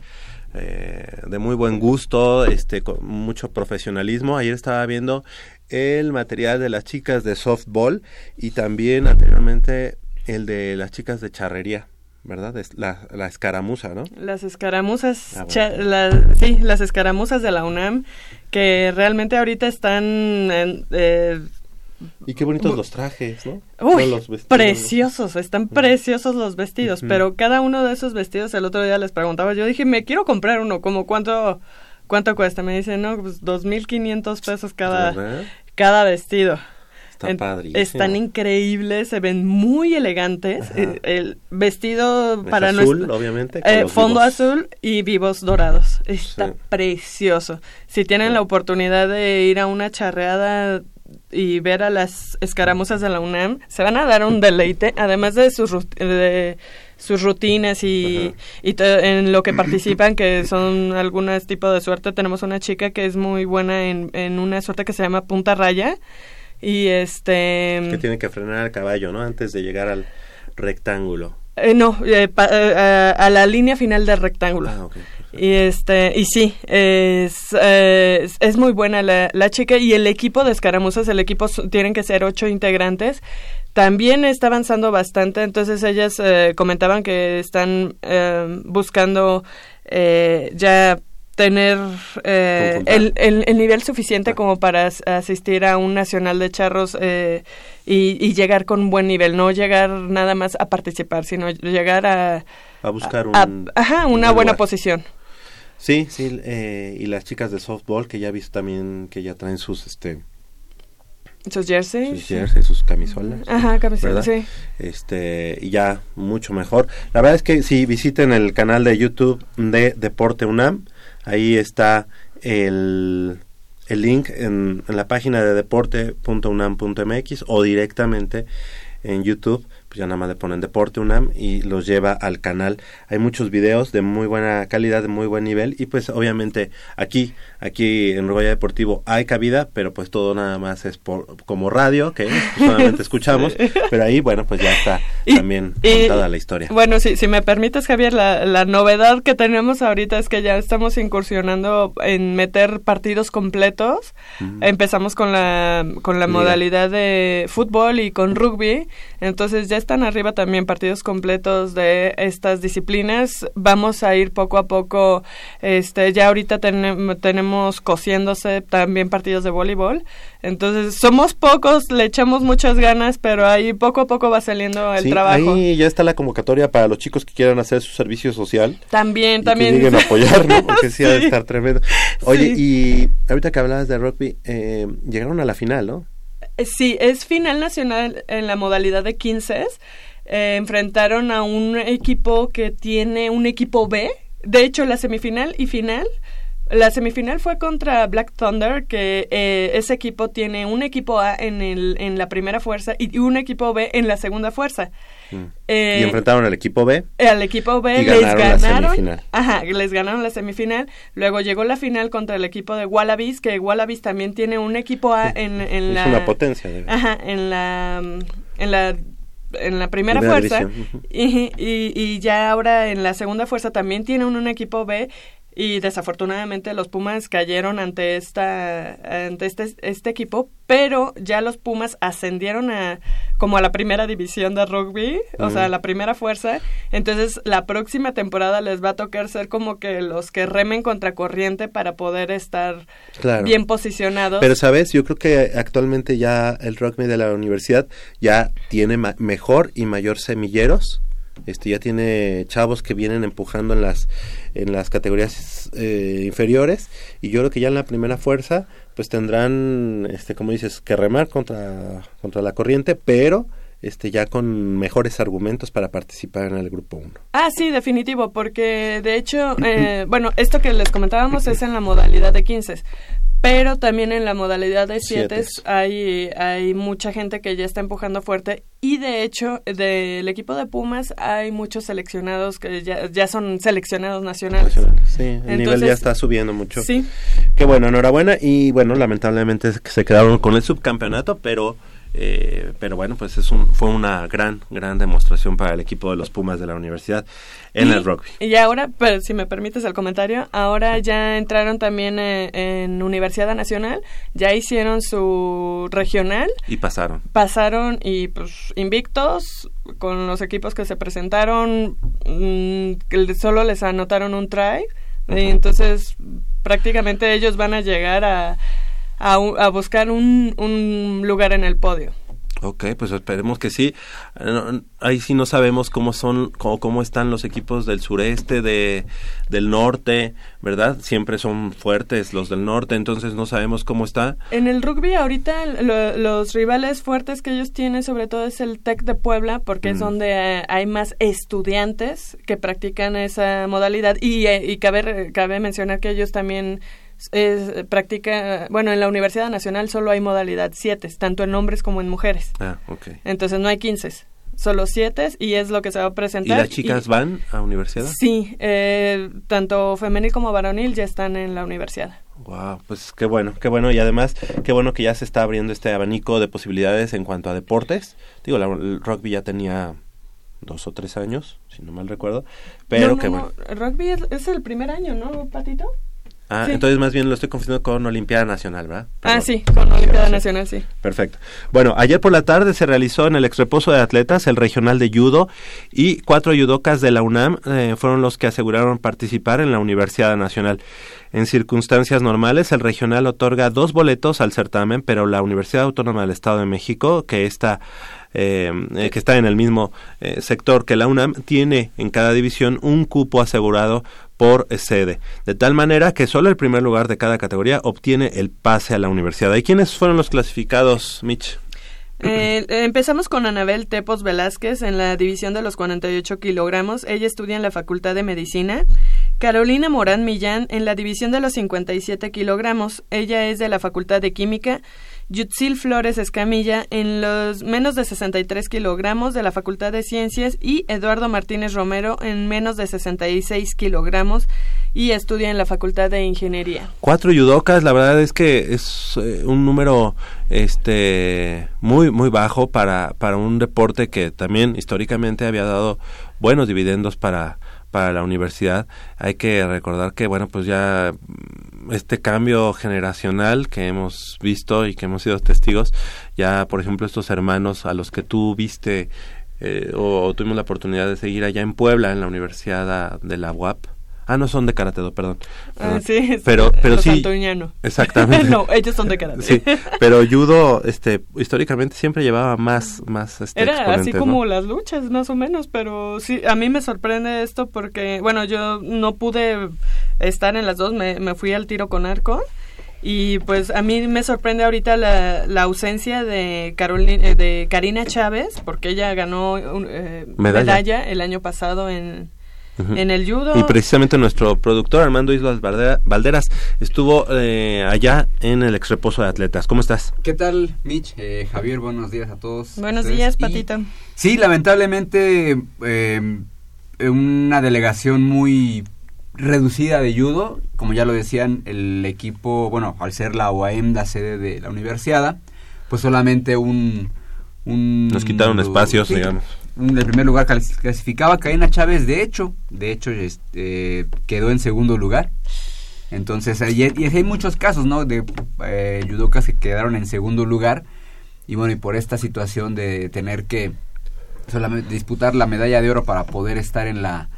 eh, de muy buen gusto, este con mucho profesionalismo. Ayer estaba viendo el material de las chicas de softball y también anteriormente el de las chicas de charrería. ¿verdad? La, la escaramuza, ¿no? Las escaramuzas, ah, sí, las escaramuzas de la UNAM, que realmente ahorita están eh, y qué bonitos los trajes, ¿no? Uy, preciosos, están preciosos los vestidos, pero cada uno de esos vestidos, el otro día les preguntaba, yo dije, me quiero comprar uno, como cuánto, cuánto cuesta, me dicen, no, pues dos mil quinientos pesos cada, cada vestido. Está padre. Están increíbles, se ven muy elegantes. Eh, el, vestido para azul, obviamente. Eh, fondo azul y vivos dorados. Está precioso. Si tienen la oportunidad de ir a una charreada y ver a las escaramuzas de la UNAM, se van a dar un deleite, además de sus, de sus rutinas y, y en lo que participan, que son algunos tipos de suerte. Tenemos una chica que es muy buena en, en una suerte que se llama punta raya y este... Que tiene que frenar al caballo, ¿no? Antes de llegar al rectángulo. Eh, no, eh, eh, a la línea final del rectángulo. Ah, y este, y sí, es, es, muy buena la, la, chica y el equipo de escaramuzas, el equipo tienen que ser ocho integrantes. También está avanzando bastante, entonces ellas eh, comentaban que están eh, buscando eh, ya tener eh, el, el, nivel suficiente como para asistir a un nacional de charros eh, y, y, llegar con un buen nivel, no llegar nada más a participar, sino llegar a, a buscar un, ajá, una buena posición. Sí, sí, eh, y las chicas de softball que ya he visto también que ya traen sus este sus jerseys, sus jerseys, sus camisolas. Ajá, camisolas, sí. Este, y ya mucho mejor. La verdad es que si visiten el canal de YouTube de Deporte UNAM, ahí está el, el link en, en la página de deporte.unam.mx o directamente en YouTube pues ya nada más le ponen Deporte UNAM y los lleva al canal. Hay muchos videos de muy buena calidad, de muy buen nivel y pues obviamente aquí, aquí en Rogoya Deportivo hay cabida, pero pues todo nada más es por, como radio, que solamente (laughs) escuchamos, pero ahí bueno, pues ya está también contada la historia. Bueno, si, si me permites Javier, la, la novedad que tenemos ahorita es que ya estamos incursionando en meter partidos completos. Mm. Empezamos con la, con la modalidad de fútbol y con rugby, entonces ya están arriba también partidos completos de estas disciplinas. Vamos a ir poco a poco, este, ya ahorita tenemos cosiéndose también partidos de voleibol. Entonces, somos pocos, le echamos muchas ganas, pero ahí poco a poco va saliendo el trabajo. Ahí ya está la convocatoria para los chicos que quieran hacer su servicio social. También, también. Que lleguen a apoyar, ¿no? Porque sí, ha de (laughs) estar tremendo. Oye, y ahorita que hablabas de rugby, eh, llegaron a la final, ¿no? Eh, sí, es final nacional en la modalidad de 15. Eh, enfrentaron a un equipo que tiene un equipo B. De hecho, la semifinal y final la semifinal fue contra Black Thunder, que eh, ese equipo tiene un equipo A en, el, en la primera fuerza y un equipo B en la segunda fuerza. Mm. y enfrentaron al equipo B. Al equipo B les ganaron. Ajá, les ganaron la semifinal. Luego llegó la final contra el equipo de Wallabies, que Wallabies también tiene un equipo A en, en la. Es una potencia. Ajá, en la. En la en la primera, fuerza y, y, y, ya ahora en la segunda fuerza también tiene un, un equipo B y desafortunadamente los Pumas cayeron ante esta ante este este equipo pero ya los Pumas ascendieron a como a la primera división de rugby o sea a la primera fuerza. Entonces la próxima temporada les va a tocar ser como que los que remen contra corriente para poder estar bien posicionados. Pero sabes yo creo que actualmente ya el rugby de la universidad ya tiene mejor y mayor semilleros. Este ya tiene chavos que vienen empujando en las en las categorías eh, inferiores y yo creo que ya en la primera fuerza pues tendrán este como dices que remar contra contra la corriente pero este ya con mejores argumentos para participar en el grupo 1. Ah, sí, definitivo, porque de hecho, (clears throat) eh, bueno, esto que les comentábamos es en la modalidad de 15, pero también en la modalidad de 7 hay, hay mucha gente que ya está empujando fuerte y de hecho del equipo de Pumas hay muchos seleccionados que ya, ya son seleccionados nacionales. Sí, el nivel ya está subiendo mucho. Sí. Qué bueno, enhorabuena y bueno, lamentablemente se quedaron con el subcampeonato, pero eh, pero bueno, pues es un, fue una gran, gran demostración para el equipo de los Pumas de la universidad en el rugby. Y ahora, pero si me permites el comentario, ahora ya entraron también eh, en Universidad Nacional, ya hicieron su regional. Y pasaron. Pasaron y pues invictos con los equipos que se presentaron, mm, solo les anotaron un try. Y entonces prácticamente ellos van a llegar a a, buscar un, un lugar en el podio. Ok, pues esperemos que sí. Ahí sí no sabemos cómo son, cómo, cómo están los equipos del sureste, de, del norte, ¿verdad? Siempre son fuertes los del norte, entonces no sabemos cómo está. En el rugby ahorita los rivales fuertes que ellos tienen sobre todo es el TEC de Puebla, porque es mm. donde eh, hay más estudiantes que practican esa modalidad y, eh, y cabe, cabe mencionar que ellos también es, practica, bueno, en la Universidad Nacional solo hay modalidad 7, tanto en hombres como en mujeres. Ah, ok. Entonces no hay 15, solo 7 y es lo que se va a presentar. ¿Y las chicas van a universidad? Sí, eh, tanto femenil como varonil ya están en la universidad. Wow, pues qué bueno, qué bueno y además qué bueno que ya se está abriendo este abanico de posibilidades en cuanto a deportes. Digo, el rugby ya tenía dos o tres años, si no mal recuerdo, pero qué bueno. Rugby es, el primer año, ¿no, Patito? Ah, entonces más bien lo estoy confundiendo con Olimpiada Nacional, ¿verdad? ah, sí, con Olimpiada Nacional, sí. Perfecto. Bueno, ayer por la tarde se realizó en el exreposo de atletas el regional de judo y cuatro judocas de la UNAM eh, fueron los que aseguraron participar en la Universidad Nacional. En circunstancias normales, el regional otorga dos boletos al certamen, pero la Universidad Autónoma del Estado de México, que está eh, eh, que está en el mismo sector que la UNAM, tiene en cada división un cupo asegurado por sede, de tal manera que solo el primer lugar de cada categoría obtiene el pase a la universidad. ¿Y quiénes fueron los clasificados, Mitch? Eh, empezamos con Anabel Tepos Velázquez en la división de los 48 kilogramos. Ella estudia en la Facultad de Medicina. Carolina Morán Millán en la división de los 57 kilogramos. Ella es de la Facultad de Química. Yutzil Flores Escamilla en los menos de 63 kilogramos de la Facultad de Ciencias y Eduardo Martínez Romero en menos de 66 kilogramos y estudia en la Facultad de Ingeniería. Cuatro yudocas, la verdad es que es eh, un número este muy muy bajo para para un deporte que también históricamente había dado buenos dividendos para para la universidad. Hay que recordar que bueno, pues ya este cambio generacional que hemos visto y que hemos sido testigos, ya por ejemplo estos hermanos a los que tú viste eh, o, o tuvimos la oportunidad de seguir allá en Puebla en la Universidad de la UAP, Ah, no son de karate do, perdón. Ah, perdón. sí, pero, pero los sí. antoñano. (laughs) Exactamente. no, ellos son de karate. Sí, (laughs) pero judo, este, históricamente siempre llevaba más, más, este, Era así como las luchas, más o menos, pero sí, a mí me sorprende esto porque, bueno, yo no pude estar en las dos, me, me fui al tiro con arco. Y pues a mí me sorprende ahorita la, la ausencia de, Carolina, eh, de Karina Chávez, porque ella ganó un, eh, Medalla. medalla. el año pasado en, En el judo. Y precisamente nuestro productor Armando Islas Valde- Valderas estuvo eh, allá en el exreposo de atletas. ¿Cómo estás? ¿Qué tal, Mitch? Eh, Javier, buenos días a todos. Buenos ustedes. días, Y- Patito. Sí, lamentablemente eh, una delegación muy reducida de judo, como ya lo decían, el equipo, bueno, al ser la OAM la sede de la universidad, pues solamente un... un Nos quitaron espacios, sí, digamos. Un- el primer lugar clas- clasificaba Karina Chávez, de hecho, de hecho este, quedó en segundo lugar. Entonces, ahí- y hay muchos casos, ¿no? De eh, judocas que quedaron en segundo lugar. Y bueno, y por esta situación de tener que solamente disputar la medalla de oro para poder estar en la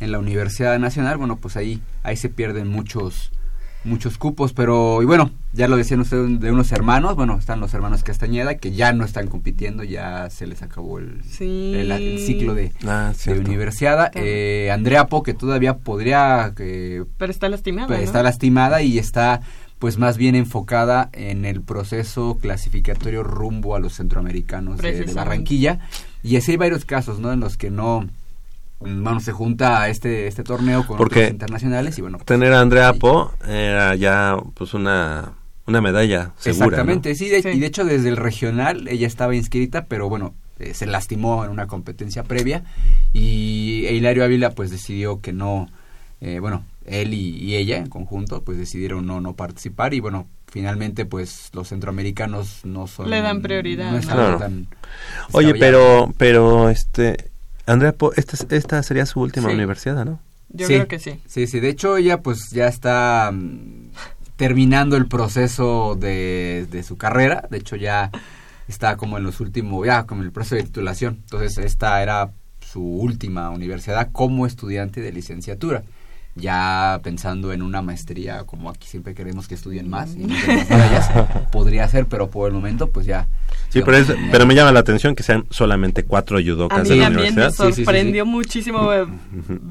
en la Universidad Nacional, bueno, pues ahí ahí se pierden muchos muchos cupos, pero y bueno, ya lo decían ustedes de unos hermanos, bueno, están los hermanos Castañeda que ya no están compitiendo, ya se les acabó el, Sí. el, el ciclo de, Ah, de universidad. Eh, Andrea Po, que todavía podría eh, Pero está lastimada, pues, ¿no? está lastimada y está pues más bien enfocada en el proceso clasificatorio rumbo a los centroamericanos de, de. Barranquilla y así hay varios casos no en los que no bueno se junta este este torneo con Porque otros internacionales y bueno pues, Tener a Andrea Po era ya pues una, una medalla segura. exactamente ¿no? sí, de- y de hecho desde el regional ella estaba inscrita pero bueno eh, se lastimó en una competencia previa y Hilario Ávila pues decidió que no eh, bueno él y, y ella en conjunto pues decidieron no no participar y bueno finalmente pues los centroamericanos no son Le dan prioridad, no ¿no? están Claro. tan Oye, pero, pero, este, Andrea Po, esta, es- esta sería su última Sí. universidad, ¿no? Yo Sí, creo que sí. Sí, sí, de hecho ella pues ya está mm, terminando el proceso de, de su carrera, de hecho ya está como en los últimos, ya como en el proceso de titulación, entonces esta era su última universidad como estudiante de licenciatura, ya pensando en una maestría, como aquí siempre queremos que estudien más, y nos den más podría ser, pero por el momento pues ya. Sí, pero, es- pero me llama la atención que sean solamente cuatro mí de la también me universidad. sorprendió muchísimo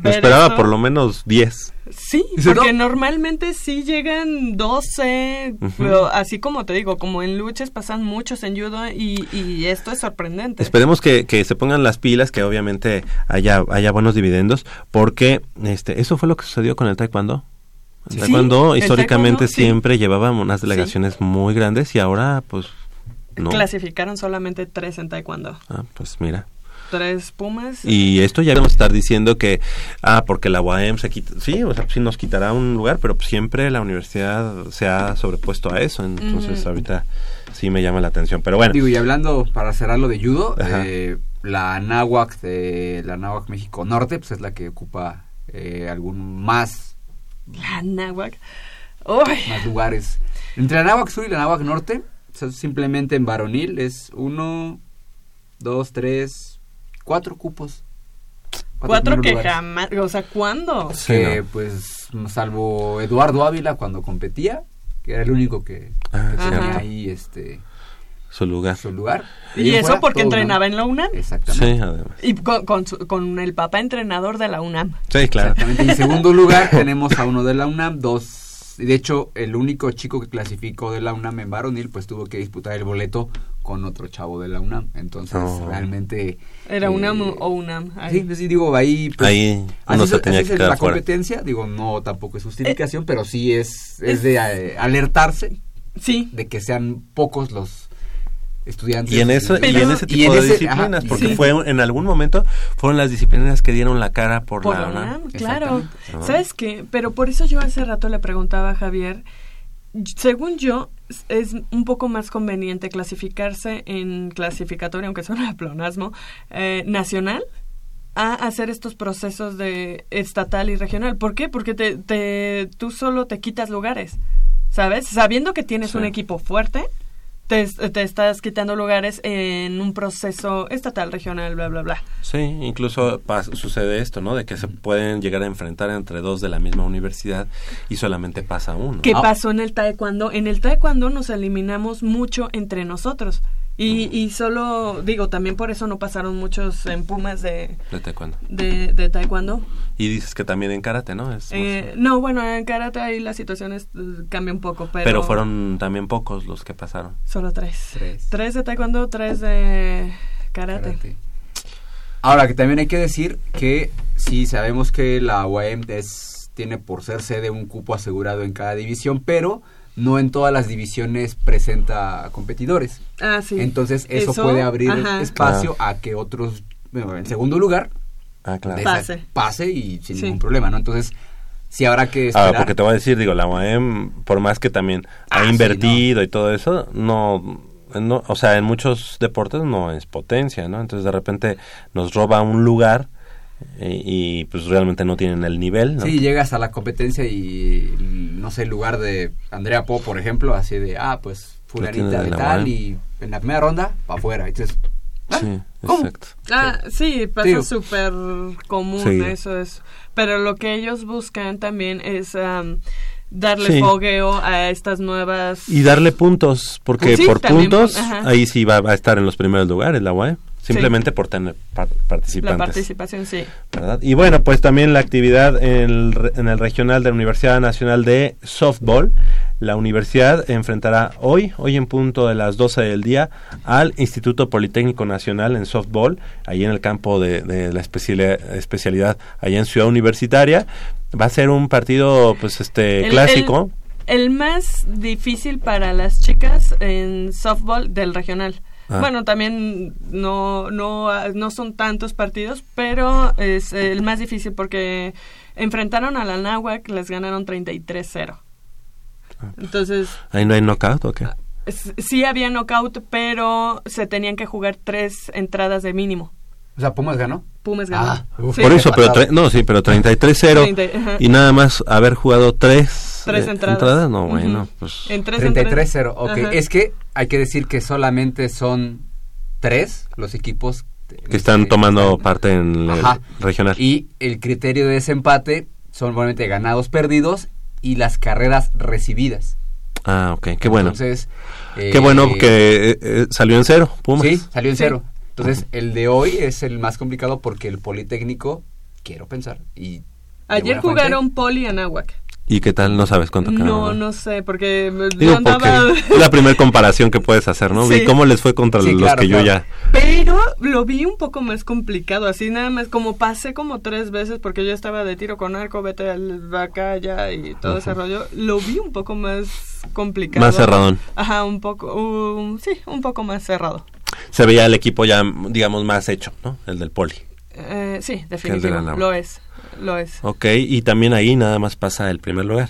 Me esperaba eso. por lo menos diez. Sí, porque normalmente sí llegan 12, Ujú. pero así como te digo, como en luchas pasan muchos en judo y, y esto es sorprendente. Esperemos que, que se pongan las pilas, que obviamente haya, haya buenos dividendos, porque este, eso fue lo que sucedió con el taekwondo. El Sí. taekwondo el históricamente taekwondo, sí. siempre llevaba unas delegaciones muy grandes y ahora pues no. Clasificaron solamente tres en taekwondo. Ah, pues mira. Tres pumas. Y esto ya vamos a estar diciendo que, ah, porque la UAM se quita, sí, o sea, sí nos quitará un lugar, pero pues siempre la universidad se ha sobrepuesto a eso, entonces ahorita sí me llama la atención, pero bueno. Digo, y hablando, para cerrar lo de judo, eh, la Anáhuac de la Anáhuac México Norte, pues es la que ocupa eh, algún más, La náhuac. Uy. más lugares. Entre la Anáhuac Sur y la Anáhuac Norte, o sea, simplemente en varonil es uno, dos, tres, cuatro cupos. Cuatro que lugares. jamás, o sea, ¿cuándo? que pues salvo Eduardo Ávila cuando competía, que era el único que, Ah, que tenía ahí este su lugar. su lugar. Y eso fuera, porque entrenaba en la UNAM. Exactamente. Sí, además. Y con, con, su- con el papá entrenador de la UNAM. Sí, claro. Exactamente. Y en segundo (laughs) lugar tenemos a uno de la UNAM, dos. Y de hecho, el único chico que clasificó de la UNAM en varonil, pues tuvo que disputar el boleto con otro chavo de la UNAM. Entonces, Oh. realmente. Era eh, UNAM o UNAM. ahí. Sí, pues, sí, digo, ahí. pues, Ahí así uno es- se tenía así que es quedar la fuera. competencia, digo, no tampoco es justificación, pero sí es, es de eh, alertarse Sí. De que sean pocos los estudiantes. Y en, eso, y en ese tipo y en de ese- disciplinas, ajá, porque sí. fue en algún momento fueron las disciplinas que dieron la cara por, Por la la UNAM. UNAM, claro. ¿Sabes qué? Pero por eso yo hace rato le preguntaba a Javier, según yo, es- un poco más conveniente clasificarse en clasificatoria, aunque suena a plonasmo, eh, nacional a hacer estos procesos de estatal y regional. ¿Por qué? Porque te, te, tú solo te quitas lugares, ¿sabes? Sabiendo que tienes Sí. un equipo fuerte, te, te estás quitando lugares en un proceso estatal, regional, bla, bla, bla. Sí, incluso sucede esto, ¿no? De que se pueden llegar a enfrentar entre dos de la misma universidad y solamente pasa uno. ¿Qué Ah, pasó en el taekwondo? En el taekwondo nos eliminamos mucho entre nosotros. Y, y solo, digo, también por eso no pasaron muchos en Pumas de, De taekwondo. de, de taekwondo. Y dices que también en karate, ¿no? Es más- Eh, no, bueno, en karate ahí la situación es, eh, cambia un poco, pero... pero... fueron también pocos los que pasaron. Solo tres. Tres. Tres de taekwondo, tres de karate. Karate. Ahora, que también hay que decir que sí sabemos que la UAM es, tiene por ser sede un cupo asegurado en cada división, pero no en todas las divisiones presenta competidores. Ah, sí. Entonces eso, Eso, puede abrir ajá. espacio a que otros, bueno, en segundo lugar, Ah, claro. Pase. pase y sin Sí. ningún problema, ¿no? Entonces, sí habrá que Ah, esperar. porque te voy a decir, digo, la UAM, por más que también Ah, ha sí, invertido y todo eso, no, no, o sea, en muchos deportes no es potencia, ¿no? Entonces de repente nos roba un lugar y, y, pues realmente no tienen el nivel, ¿no? Sí, llegas a la competencia y, no sé, en lugar de Andrea Po, por ejemplo, así de, ah, pues fulanita de tal y en la primera ronda, para afuera. Entonces, Sí, ¿cómo? exacto. Ah, sí, pasa súper común Sí. eso es. Pero lo que ellos buscan también es am, darle Sí. fogueo a estas nuevas... Y darle puntos, porque Sí, por también, puntos, ajá. ahí sí va, va a estar en los primeros lugares la UAM, simplemente por tener par- La participantes. participación, sí. ¿verdad? Y bueno, pues también la actividad en el, re- en el regional de la Universidad Nacional de Softball. La universidad enfrentará hoy, hoy en punto de las 12 del día, al Instituto Politécnico Nacional en Softball, ahí en el campo de, de la especiali- especialidad, allá en Ciudad Universitaria. Va a ser un partido, pues, este, El- clásico. El, el más difícil para las chicas en softball del regional. Ah. Bueno, también no, no, ah, no son tantos partidos, pero es el más difícil porque enfrentaron a la Náhuac, les ganaron 33-0. Ah. Entonces, Ahí no hay knockout, ¿o qué? sí había knockout, pero se tenían que jugar tres entradas de mínimo. O sea, Pumas ganó. Pumas ganó. Ah, uf. Sí. Por eso, pero no, sí, pero 33-0 Treinta- ajá. y nada más haber jugado tres, Tres eh, entradas. no, bueno, pues En tres en tres. 33-0, ok. Ajá. Es que hay que decir que solamente son tres los equipos que están tomando parte en el Ajá. regional. Y el criterio de desempate son obviamente ganados, perdidos y las carreras recibidas. Ah, ok, qué bueno. Entonces, qué eh, bueno que eh, eh, salió en cero, Pumas. Sí, salió en Sí. cero. Entonces, el de hoy es el más complicado porque el Politécnico, quiero pensar, y... Ayer buena fuente, jugaron Poli y Anáhuac. ¿Y qué tal? No sabes cuánto No, quedaron. no sé, porque me- Digo, yo andaba... porque es la primera comparación que puedes hacer, ¿no? Sí. ¿Y cómo les fue contra Sí, los claro, que yo ya... Pero lo vi un poco más complicado, así nada más, como pasé como tres veces porque yo estaba de tiro con arco, vete al acá, allá y todo ese rollo, lo vi un poco más complicado. Más cerradón. Ajá, un poco, um, sí, un poco más cerrado. Se veía el equipo ya, digamos, más hecho, ¿no? El del poli. Eh, sí, de la definitivo, Nava. lo es, lo es. Ok, y también ahí nada más pasa el primer lugar.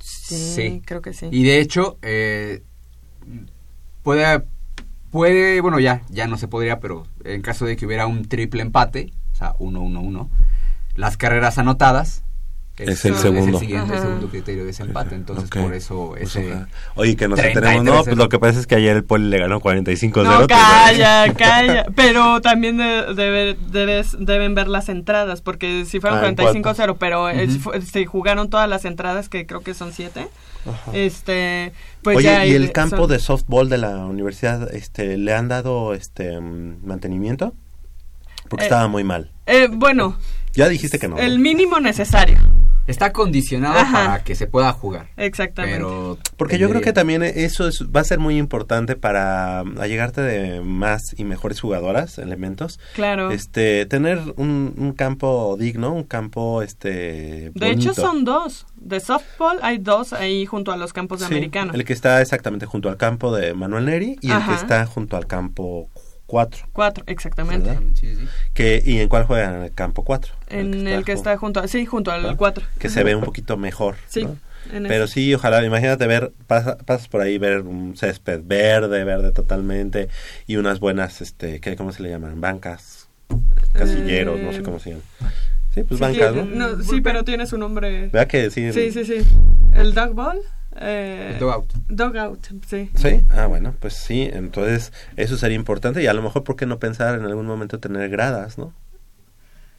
Sí, Sí. creo que sí. Y de hecho, eh, puede, puede, bueno, ya, ya no se podría, pero en caso de que hubiera un triple empate, o sea, 1-1-1, las carreras anotadas Es el es segundo. el siguiente, segundo criterio de desempate. Entonces, Ok. por eso ese... Oye, que nos 33, enteremos. No, pues lo que pasa es que ayer el poli le ganó 45-0. No, pues, calla, (laughs) calla. Pero también de- debe- debes- deben ver las entradas, porque si fueron Ah, ¿en 45-0, pero Ujú. fu- si jugaron todas las entradas, que creo que son siete, Ajá. este, pues Oye, ya... ¿y el campo son- de softball de la universidad, este, le han dado, este, mantenimiento? Porque Eh, estaba muy mal. Eh, bueno, Ya dijiste que no. el mínimo necesario. Está condicionado Ajá. para que se pueda jugar. Exactamente. Pero Porque yo creo que también eso es, va a ser muy importante para allegarte de más y mejores jugadoras, elementos. Claro. Este, tener un, un campo digno, un campo este De hecho, son dos. De softball hay dos ahí junto a los campos de Sí, americano. El que está exactamente junto al campo de Manuel Neri y el que está junto al campo 4. Cuatro, exactamente. Que, ¿Y en cuál juegan? En el campo 4. En el que está junto a, sí, junto al ¿no? cuatro. Que se ve un poquito mejor. Sí, ¿no? Pero ese. sí, ojalá, imagínate ver, pasa- pasas por ahí, ver un césped verde, verde totalmente, y unas buenas, este, ¿qué, ¿cómo se le llaman? Bancas, casilleros, no sé cómo se llaman. Sí, pues Sí, bancas, tiene- ¿no? no, sí, pero tiene su nombre. ¿Verdad que sí? Sí, sí, sí. El dog ball. Eh, El dugout. Dugout, sí. Sí, ah, bueno, pues sí, entonces eso sería importante y a lo mejor, ¿por qué no pensar en algún momento tener gradas, no?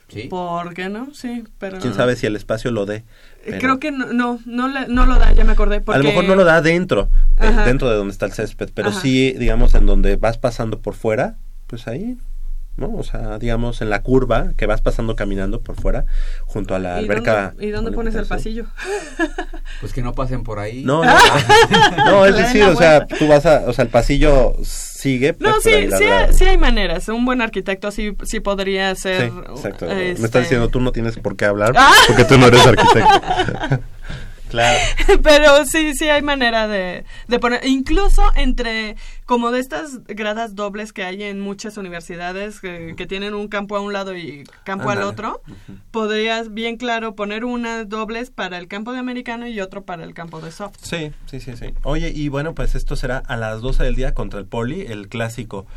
Sí. ¿Por qué no? Sí, pero... ¿Quién sabe si el espacio lo dé? Eh, pero- Creo que no, no, no, le- no lo da, ya me acordé. Porque... A lo mejor no lo da dentro, eh, dentro de donde está el césped, pero Ajá. sí, digamos, en donde vas pasando por fuera, pues ahí, ¿no? O sea, digamos, en la curva que vas pasando caminando por fuera, junto a la ¿Y alberca. dónde, ¿y dónde pones el pasillo? Pues que no pasen por ahí. No, (laughs) no, no, es decir, o sea, tú vas a, o sea, el pasillo sigue. pues, No, sí, ahí sí, hay- sí hay maneras. Un buen arquitecto sí, sí podría ser... Sí, exacto. este, Me estás diciendo, tú no tienes por qué hablar, (laughs) Ah. porque tú no eres arquitecto. (laughs) claro. (laughs) Pero sí, sí hay manera de, de poner, incluso entre, como de estas gradas dobles que hay en muchas universidades que, que tienen un campo a un lado y campo al otro, podrías bien claro poner unas dobles para el campo de americano y otro para el campo de soft. Sí, sí, sí, sí. Oye, y bueno, pues esto será a las 12 del día contra el Poli, el clásico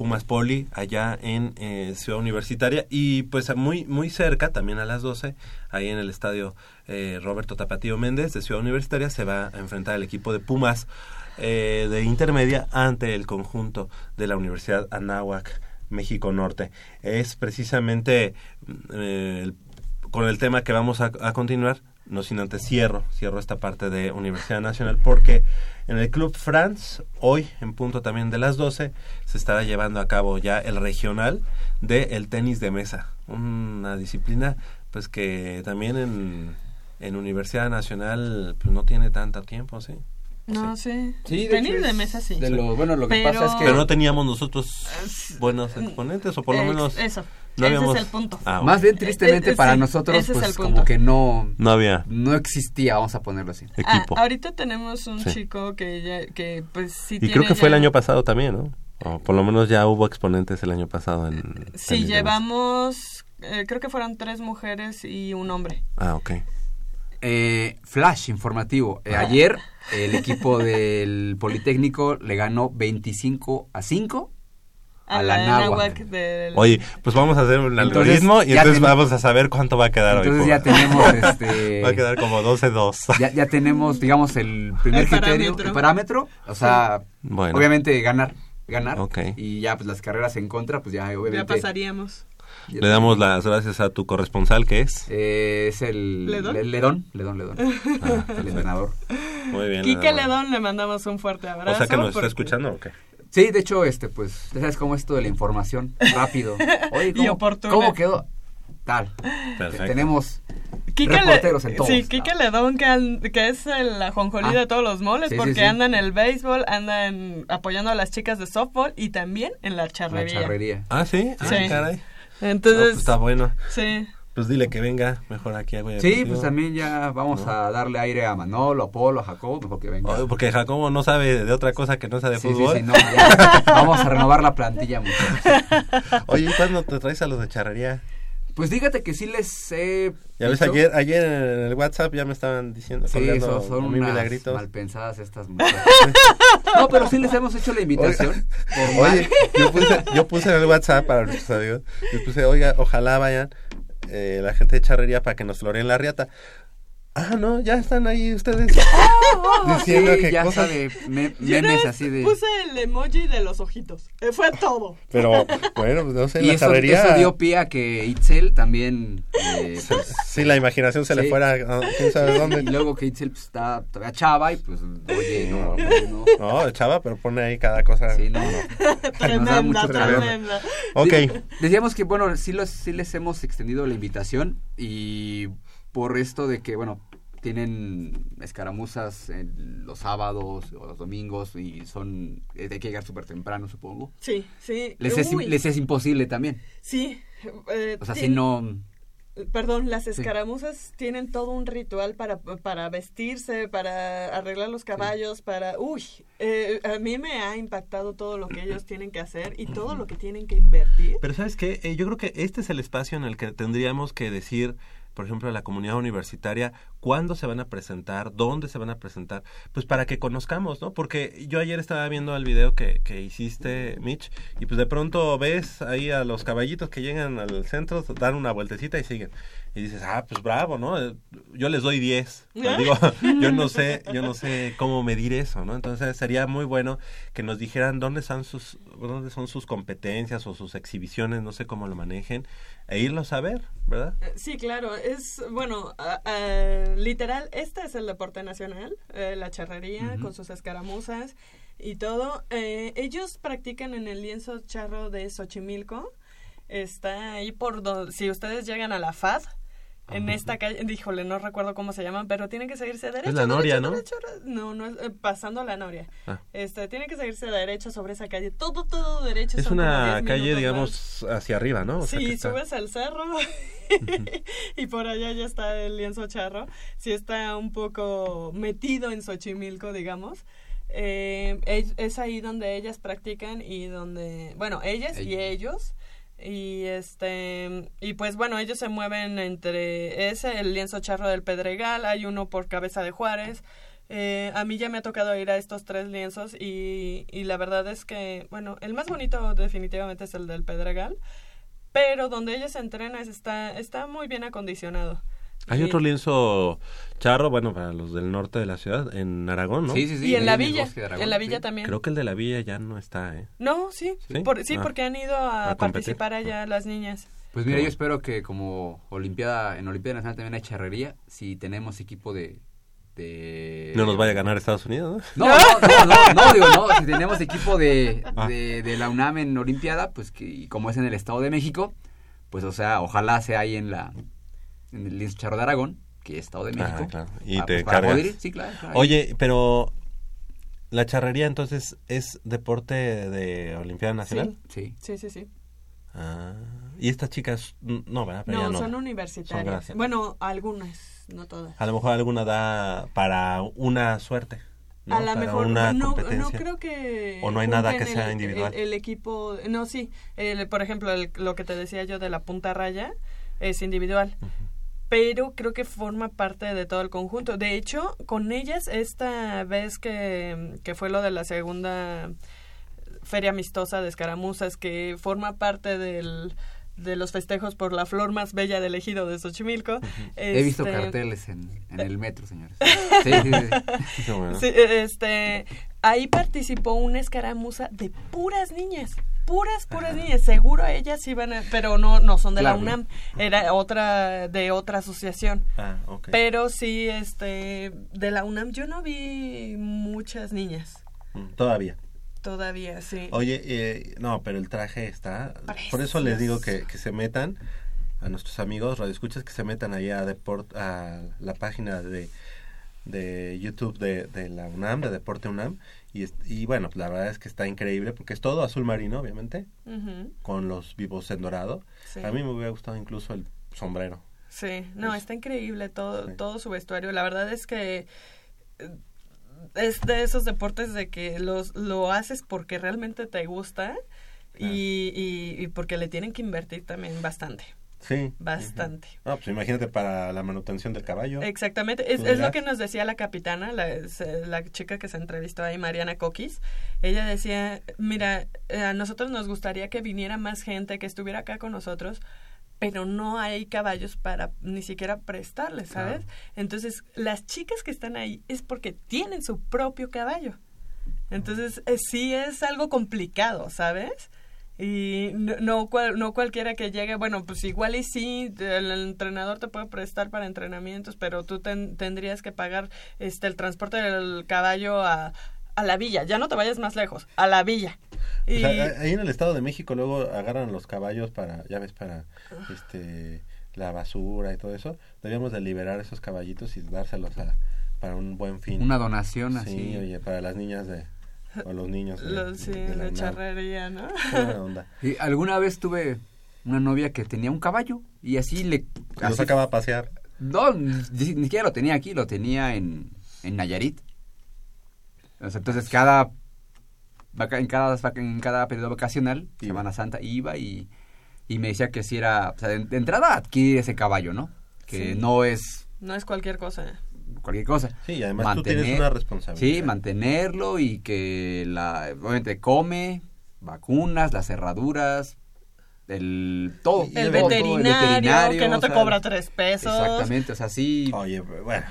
Pumas Poli, allá en eh, Ciudad Universitaria. Y pues muy, muy cerca, también a las 12, ahí en el estadio eh, Roberto Tapatío Méndez de Ciudad Universitaria, se va a enfrentar el equipo de Pumas eh, de intermedia ante el conjunto de la Universidad Anáhuac, México Norte. Es precisamente eh, con el tema que vamos a, a continuar, no sin antes cierro, cierro esta parte de Universidad Nacional, porque en el Club France, hoy en punto también de las 12, se estará llevando a cabo ya el regional de el tenis de mesa, una disciplina pues que también en, en Universidad Nacional pues no tiene tanto tiempo, ¿sí? No sé. Sí, de Tenis hecho de es mesa sí. de lo- bueno, lo que Pero- pasa es que- Pero no teníamos nosotros buenos exponentes, o por lo Ex- menos... eso. No Ese habíamos... es el punto. Ah, Más bien tristemente Eh, eh, para sí, nosotros, pues como que no, No había. no existía, vamos a ponerlo así. Ah, ahorita tenemos un Sí. chico que ya, que pues sí Y tiene creo que fue el año pasado también, ¿no? O por lo menos ya hubo exponentes el año pasado en... Sí, llevamos, eh, creo que fueron tres mujeres y un hombre. Ah, ok. Eh, flash informativo. Eh, ayer el equipo del Politécnico le ganó 25 a 5 a, la, Náhuac. del- Oye, pues vamos a hacer un Entonces, algoritmo y entonces ten- vamos a saber cuánto va a quedar Entonces hoy. ya tenemos (laughs) este Va a quedar como 12-2. (laughs) ya, ya tenemos digamos el primer El criterio, parámetro. el parámetro, o sea, Bueno. obviamente ganar, ganar Ok. y ya pues las carreras en contra, pues ya obviamente Ya pasaríamos. Le damos las gracias a tu corresponsal que es. Eh, es el ¿Ledón? Le- Ledón, Ledón, Ledón. Ah, el entrenador. Muy bien. Quique. Ledón le mandamos un fuerte abrazo. O sea que nos está escuchando o qué? Sí, de hecho, este, pues, ya sabes cómo es esto de la información, rápido. (laughs) Oye, Y ¿cómo, oportuna. ¿cómo quedó? Tal. Perfecto. Tenemos Quique Le- reporteros en todos. Sí, Quique Ledón, que, que es el ajonjolí Ah. de todos los moles, Sí, porque sí. anda en el béisbol, anda en- apoyando a las chicas de softball y también en la La charrería. charrería. Ah, sí. Ah, Sí. caray. Entonces, No, pues está bueno. sí. Pues dile que venga mejor aquí a Sí, pues también ya vamos ¿No? a darle aire a Manolo, a Polo, a Jacobo, mejor que venga. Porque Jacobo no sabe de otra cosa que no sea de Sí, sí, fútbol. sí, no, ya. Vamos a renovar la plantilla, muchachos. Oye, ¿y cuándo te traes a los de charrería? Pues fíjate que sí les he... Ya ves, dicho- ayer, ayer en el WhatsApp ya me estaban diciendo, Sí, son, son unas milagritos. mal pensadas estas muchachas. no, pero sí les hemos hecho la invitación. formal. Oye, yo puse, yo puse en el WhatsApp para nuestros amigos, yo puse, oiga, ojalá vayan eh, la gente de charrería para que nos floreen la riata. Ah, no, ya están ahí ustedes (laughs) diciendo Sí, que ya me- (laughs) Yo memes así de... Puse el emoji de los ojitos. Eh, fue todo. Pero, (laughs) bueno, pues no sé, Y la eso, eso dio pie a que Itzel también... eh, Sí, la imaginación se le fuera a quién sabe y dónde. luego que Itzel pues, está todavía chava y pues, oye, no, no, no. No, chava, pero pone ahí cada cosa. Sí, no, no. Tremenda, mucho tremenda. Ok. De- decíamos que, bueno, sí, los, sí les hemos extendido la invitación y por esto de que, bueno, tienen escaramuzas en los sábados o los domingos y son hay que llegar súper temprano supongo. Sí sí. Les es, les es imposible también. Sí eh, o sea si no Perdón, las escaramuzas tienen todo un ritual para, para vestirse, para arreglar los caballos, para... Uy, eh, a mí me ha impactado todo lo que ellos tienen que hacer y todo lo que tienen que invertir. Pero sabes qué, eh, yo creo que este es el espacio en el que tendríamos que decir por ejemplo, la comunidad universitaria, cuándo se van a presentar, dónde se van a presentar, pues para que conozcamos, ¿no? Porque yo ayer estaba viendo el video que, que hiciste, Mitch, y pues de pronto ves ahí a los caballitos que llegan al centro, dan una vueltecita y siguen y dices, ah, pues bravo, ¿no? Yo les doy 10. (laughs) digo, yo no sé, yo no sé cómo medir eso, ¿no? Entonces sería muy bueno que nos dijeran dónde están sus, dónde son sus competencias o sus exhibiciones, no sé cómo lo manejen, e irlos a ver, ¿verdad? Eh, sí, claro, es, bueno, literal, este es el deporte nacional, eh, la charrería con sus escaramuzas y todo. Eh, ellos practican en el lienzo charro de Xochimilco. Está ahí por donde, si ustedes llegan a la FAD, en esta calle, díjole, no recuerdo cómo se llaman, pero tienen que seguirse derecho. Es la Noria, ¿no? no, no es eh, pasando la Noria. Ah. Este, tienen que seguirse derecho sobre esa calle, todo, todo derecho. Es una calle, digamos, hacia arriba, ¿no? sí, subes al cerro (laughs) y por allá ya está el lienzo charro. Sí está un poco metido en Xochimilco, digamos. Eh, es, ahí donde ellas practican y donde, bueno, ellas y ellos y este y pues bueno ellos se mueven entre ese el lienzo charro del Pedregal hay uno por cabeza de Juárez. Eh, a mí ya me ha tocado ir a estos tres lienzos y, y la verdad es que bueno el más bonito definitivamente es el del Pedregal pero donde ellos entrenan está está muy bien acondicionado hay otro lienzo charro, bueno, para los del norte de la ciudad, en Aragón, ¿no? Sí, sí, sí. Y en la villa, en la villa también. Creo que el de la villa ya no está, ¿eh? No, sí, sí, sí ah. porque han ido a, participar allá las niñas. Pues mira, yo espero que como Olimpiada, en Olimpiada Nacional también hay charrería, si tenemos equipo de... de... No nos vaya a ganar Estados Unidos, ¿no? No, no, no, no, digo, no, si tenemos equipo de, ah. de, de, la UNAM en Olimpiada, pues que como es en el Estado de México, pues o sea, ojalá sea ahí en la en el charro de Aragón, que es Estado de México. Y ah, te pues, cargas. Sí, claro, Oye, pero la charrería entonces es deporte de Olimpiada Nacional? Sí, sí, sí, sí. Ah, y estas chicas, no, ¿verdad? no, son universitarias. bueno, algunas, no todas. A lo mejor alguna da para una suerte. A lo mejor una no, no creo que... O no hay nada que sea individual. El, equipo, no, sí. por ejemplo, lo que te decía yo de la punta raya es individual pero creo que forma parte de todo el conjunto. De hecho, con ellas, esta vez que, que fue lo de la segunda feria amistosa de escaramuzas, que forma parte del, de los festejos por la flor más bella del ejido de Xochimilco. He visto este, carteles en, en, el metro, señores. (laughs) Sí, sí, sí. sí este, ahí participó una escaramuza de puras niñas puras, puras niñas. Seguro ellas iban, a, pero no, no son de la UNAM. Era otra, de otra asociación. Ah, pero sí, este, de la UNAM yo no vi muchas niñas. Mm, todavía. Todavía, sí. Oye, eh, no, pero el traje está... Por eso les digo que, que se metan a nuestros amigos radioescuchas que se metan ahí a, Deport, a la página de, de YouTube de, de la UNAM, de Deporte UNAM, y, y bueno, pues la verdad es que está increíble porque es todo azul marino, obviamente, con los vivos en dorado. A mí me hubiera gustado incluso el sombrero. Sí, no, está increíble todo, todo su vestuario. La verdad es que eh, es de esos deportes de que los, lo haces porque realmente te gusta y, y porque le tienen que invertir también bastante. Sí. Bastante. No, pues imagínate para la manutención del caballo. Exactamente. Es, es lo que nos decía la capitana, la, la, chica que se entrevistó ahí, Mariana Coquis. Ella decía, mira, eh, a nosotros nos gustaría que viniera más gente, que estuviera acá con nosotros, pero no hay caballos para ni siquiera prestarles, ¿sabes? Entonces, las chicas que están ahí es porque tienen su propio caballo. Entonces, eh, sí es algo complicado, ¿sabes? Y no, no, cualquiera que llegue, bueno, pues igual y sí, el, entrenador te puede prestar para entrenamientos, pero tú tendrías que pagar este el transporte del caballo a, a la villa, ya no te vayas más lejos, a la villa. Y... ahí en el Estado de México luego agarran los caballos para, ya ves, para este la basura y todo eso, debíamos de liberar esos caballitos y dárselos a, para un buen fin. Una donación Sí, así. oye, para las niñas de o los niños de, Los- sí, de la charrería, ¿no? Onda. (laughs) Y alguna vez tuve una novia que tenía un caballo y así le... Lo así- sacaba a pasear. No, ni, ni siquiera lo tenía aquí, lo tenía en, en Nayarit. O sea, entonces cada... En cada, en cada periodo vacacional, Semana Santa, iba y, y me decía que si era... O sea, de, de entrada adquirir ese caballo, ¿no? Que Sí. no es No es cualquier cosa. Cualquier cosa. Sí, y además tú tienes una responsabilidad. Sí, mantenerlo y que la obviamente come, vacunas, las cerraduras, el todo. El el veterinario, que no o te sea, cobra tres pesos. Exactamente, o sea, sí. Oye, bueno,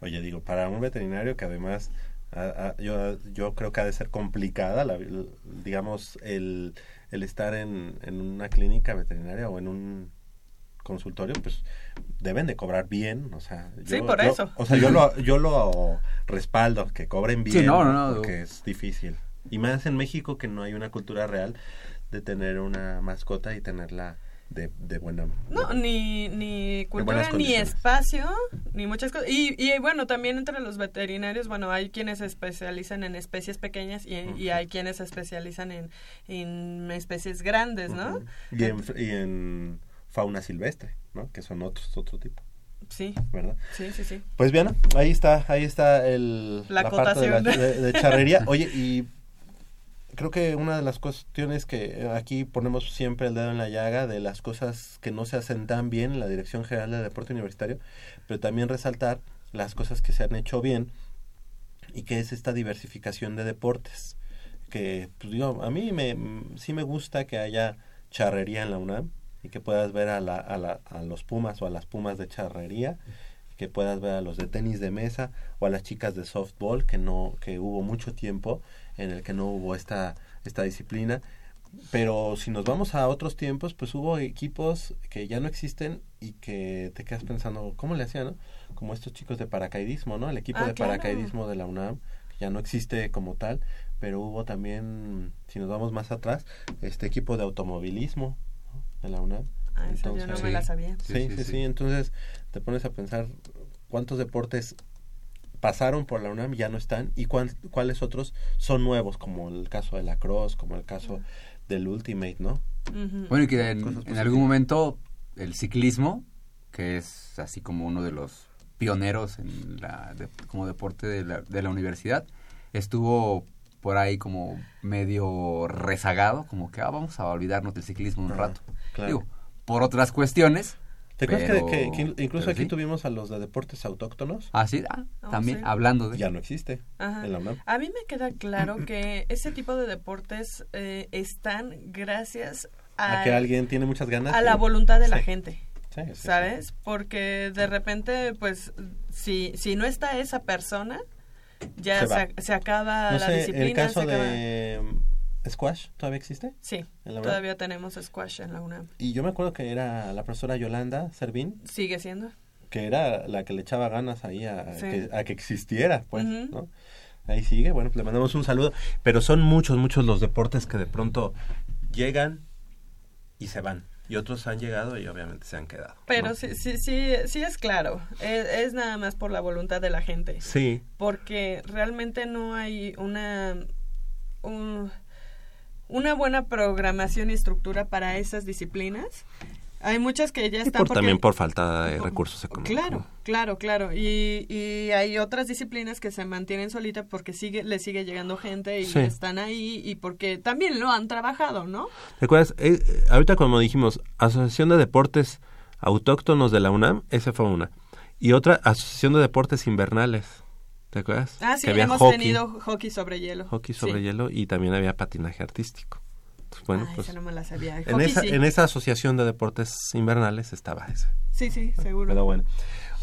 oye, digo, para un veterinario que además, a- a- yo, yo creo que ha de ser complicada, la, digamos, el, el estar en, en una clínica veterinaria o en un consultorio, pues deben de cobrar bien, o sea, Sí, yo- por yo- eso. O sea, yo lo, yo lo respaldo, que cobren bien, Sí, no, no, no. porque es difícil. Y más en México que no hay una cultura real de tener una mascota y tenerla de, de buena... No, ni, ni cultura, ni espacio, ni muchas cosas. Y, y bueno, también entre los veterinarios, bueno, hay quienes se especializan en especies pequeñas y, y hay quienes se especializan en, en especies grandes, ¿no? Y en, y en fauna silvestre, ¿no? Que son otros, otro tipo, Sí, ¿verdad? sí, sí, sí. Pues bien, ahí está, ahí está el, La parte de, la- acotación. de- de charrería. (laughs) Oye, y creo que una de las cuestiones que aquí ponemos siempre el dedo en la llaga de las cosas que no se hacen tan bien en la Dirección General de Deporte Universitario, pero también resaltar las cosas que se han hecho bien y que es esta diversificación de deportes. Que, pues digo, a mí me, sí me gusta que haya charrería en la UNAM y que puedas ver a, la, a, la, a los Pumas o a las Pumas de charrería que puedas ver a los de tenis de mesa o a las chicas de softball que no que hubo mucho tiempo en el que no hubo esta esta disciplina pero si nos vamos a otros tiempos pues hubo equipos que ya no existen y que te quedas pensando cómo le hacían no como estos chicos de paracaidismo no el equipo Ah, de claro. paracaidismo de la UNAM que ya no existe como tal pero hubo también si nos vamos más atrás este equipo de automovilismo. De la UNAM. Ah, esa yo no me la sabía. Sí, sí, sí, Entonces te pones a pensar cuántos deportes pasaron por la UNAM y ya no están y cuán- cuáles otros son nuevos, como el caso de la cross, como el caso del Ultimate, ¿no? Bueno, y que en, en algún momento el ciclismo, que es así como uno de los pioneros en la, de- como deporte de la, de la universidad, estuvo por ahí como medio rezagado, como que ah, vamos a olvidarnos del ciclismo un rato. Claro. Digo, por otras cuestiones. ¿Te acuerdas que- pero- que, que incluso aquí sí. tuvimos a los de deportes autóctonos? Ah, sí, ah, Oh, también sí. hablando de... Ya no existe Ajá. en la UNAM. A mí me queda claro (clears throat) que ese tipo de deportes eh, están gracias A al- que alguien tiene muchas ganas. a la voluntad de la Sí. gente. Sí, sí, sí. ¿Sabes? Porque de repente, pues, si, si no está esa persona, ya Se se, se acaba No la sé, disciplina. el caso se acaba- de Squash, ¿todavía existe? Sí, todavía tenemos squash en la UNAM. Y yo me acuerdo que era la profesora Yolanda Servín, Sigue siendo. que era la que le echaba ganas ahí a, Sí. que, a que existiera, pues. ¿no? Ahí sigue, bueno, pues le mandamos un saludo. Pero son muchos, muchos los deportes que de pronto llegan y se van. Y otros han llegado y obviamente se han quedado. Pero ¿no? sí, sí, sí, sí es claro. Es, es nada más por la voluntad de la gente. Sí. Porque realmente no hay una... un- una buena programación y estructura para esas disciplinas. Hay muchas que ya Y están por, porque- también por falta de recursos económicos. Claro, claro, claro. Y, y hay otras disciplinas que se mantienen solitas porque sigue, le sigue llegando gente y Sí. están ahí y porque también lo han trabajado, ¿no? ¿Te acuerdas? Eh, eh, ahorita como dijimos, Asociación de Deportes Autóctonos de la UNAM, esa fue una. Y otra, Asociación de Deportes Invernales. ¿Te acuerdas? Ah, sí, que había hemos hockey, tenido hockey sobre hielo. hockey sobre Sí. hielo y también había patinaje artístico. Entonces, bueno, Ah, pues esa no me la sabía. en Hockey esa, sí. en esa Asociación de Deportes Invernales estaba ese. Sí, sí, seguro. Pero bueno.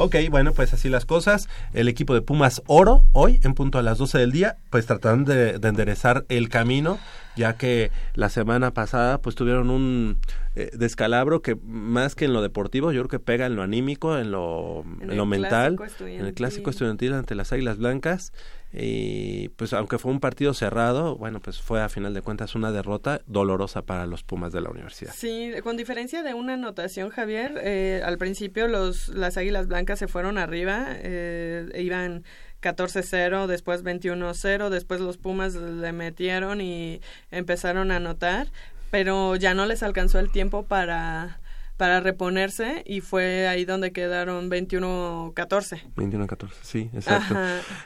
Ok, bueno, pues así las cosas. El equipo de Pumas Oro, hoy, en punto a las 12 del día, pues tratando de, de enderezar el camino ya que la semana pasada pues tuvieron un eh, descalabro que más que en lo deportivo, yo creo que pega en lo anímico, en lo, en lo mental, en el clásico estudiantil ante las Águilas Blancas y pues aunque fue un partido cerrado, bueno, pues fue a final de cuentas una derrota dolorosa para los Pumas de la universidad. Sí, con diferencia de una anotación, Javier, eh, al principio los las Águilas Blancas se fueron arriba, eh, iban 14-0, después 21-0, después los Pumas le metieron y empezaron a anotar, pero ya no les alcanzó el tiempo para para reponerse y fue ahí donde quedaron 21-14. 21-14, sí, exacto.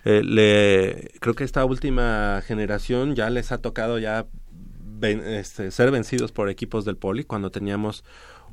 Eh, le, creo que esta última generación ya les ha tocado ya este, ser vencidos por equipos del Poli cuando teníamos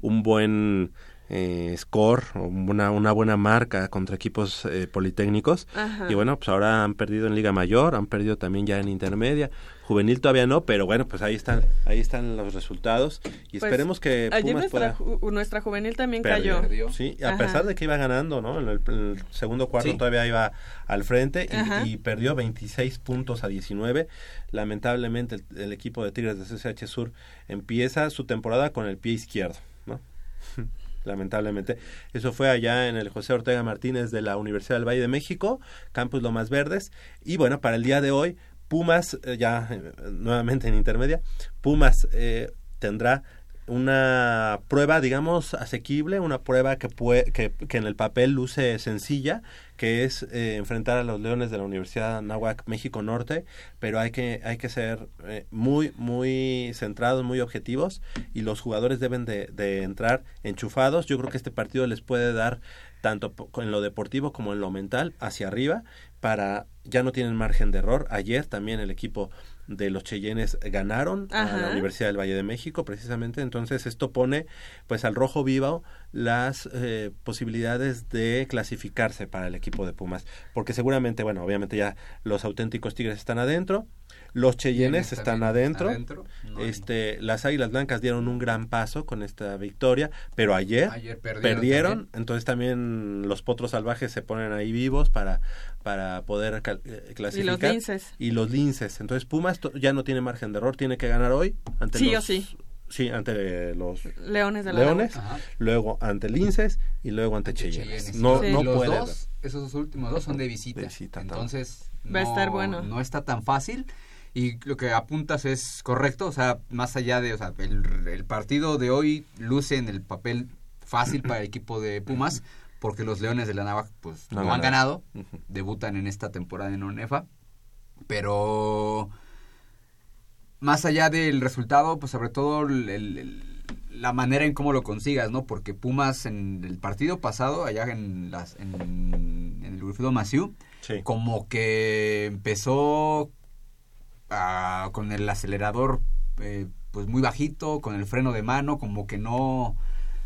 un buen eh, score una, una buena marca contra equipos eh, politécnicos. Y bueno pues ahora han perdido en Liga Mayor han perdido también ya en intermedia. Juvenil todavía no pero bueno pues ahí están ahí están los resultados. Y pues, esperemos que Pumas nuestra, nuestra juvenil también cayó. Sí a pesar de que iba ganando no en el, segundo cuarto todavía iba al frente y, perdió 26 puntos a 19 lamentablemente el, el equipo de Tigres de CCH Sur empieza su temporada con el pie izquierdo no (laughs) lamentablemente. Eso fue allá en el José Ortega Martínez de la Universidad del Valle de México, Campus Lomas Verdes. Y bueno, para el día de hoy, Pumas, eh, ya eh, nuevamente en intermedia, Pumas eh, tendrá una prueba, digamos, asequible, una prueba que, que, que en el papel luce sencilla, que es eh, enfrentar a los Leones de la Universidad Nahuac México Norte, pero hay que, hay que ser eh, muy, muy centrados, muy objetivos y los jugadores deben de, de entrar enchufados. Yo creo que este partido les puede dar tanto en lo deportivo como en lo mental hacia arriba para ya no tienen margen de error. Ayer también el equipo de los Cheyennes ganaron a la Universidad del Valle de México precisamente. Entonces esto pone pues al rojo vivo las eh, posibilidades de clasificarse para el equipo de Pumas. Porque seguramente bueno obviamente ya los auténticos Tigres están adentro los Cheyennes están adentro. este, las Águilas Blancas dieron un gran paso con esta victoria, pero ayer, perdieron, entonces también los potros salvajes se ponen ahí vivos para para poder clasificar. Y los linces. Y los linces. Entonces Pumas ya no tiene margen de error, tiene que ganar hoy ante sí los, o sí. Sí, ante los Leones de la Leones, luego ante Linces y luego ante Cheyennes. No, no los dos, esos últimos dos son de visita. Entonces, va a estar bueno. No está tan fácil y lo que apuntas es correcto, o sea, más allá de, o sea, el, partido de hoy luce en el papel fácil para el equipo de Pumas, porque los Leones de la Navaja, pues, no, han ganado, debutan en esta temporada en ONEFA, pero más allá del resultado, pues sobre todo la manera en cómo lo consigas, ¿no? Porque Pumas en el partido pasado, allá en, las, en, el Grupo Maciú, como que empezó con el acelerador eh, pues muy bajito, con el freno de mano, como que no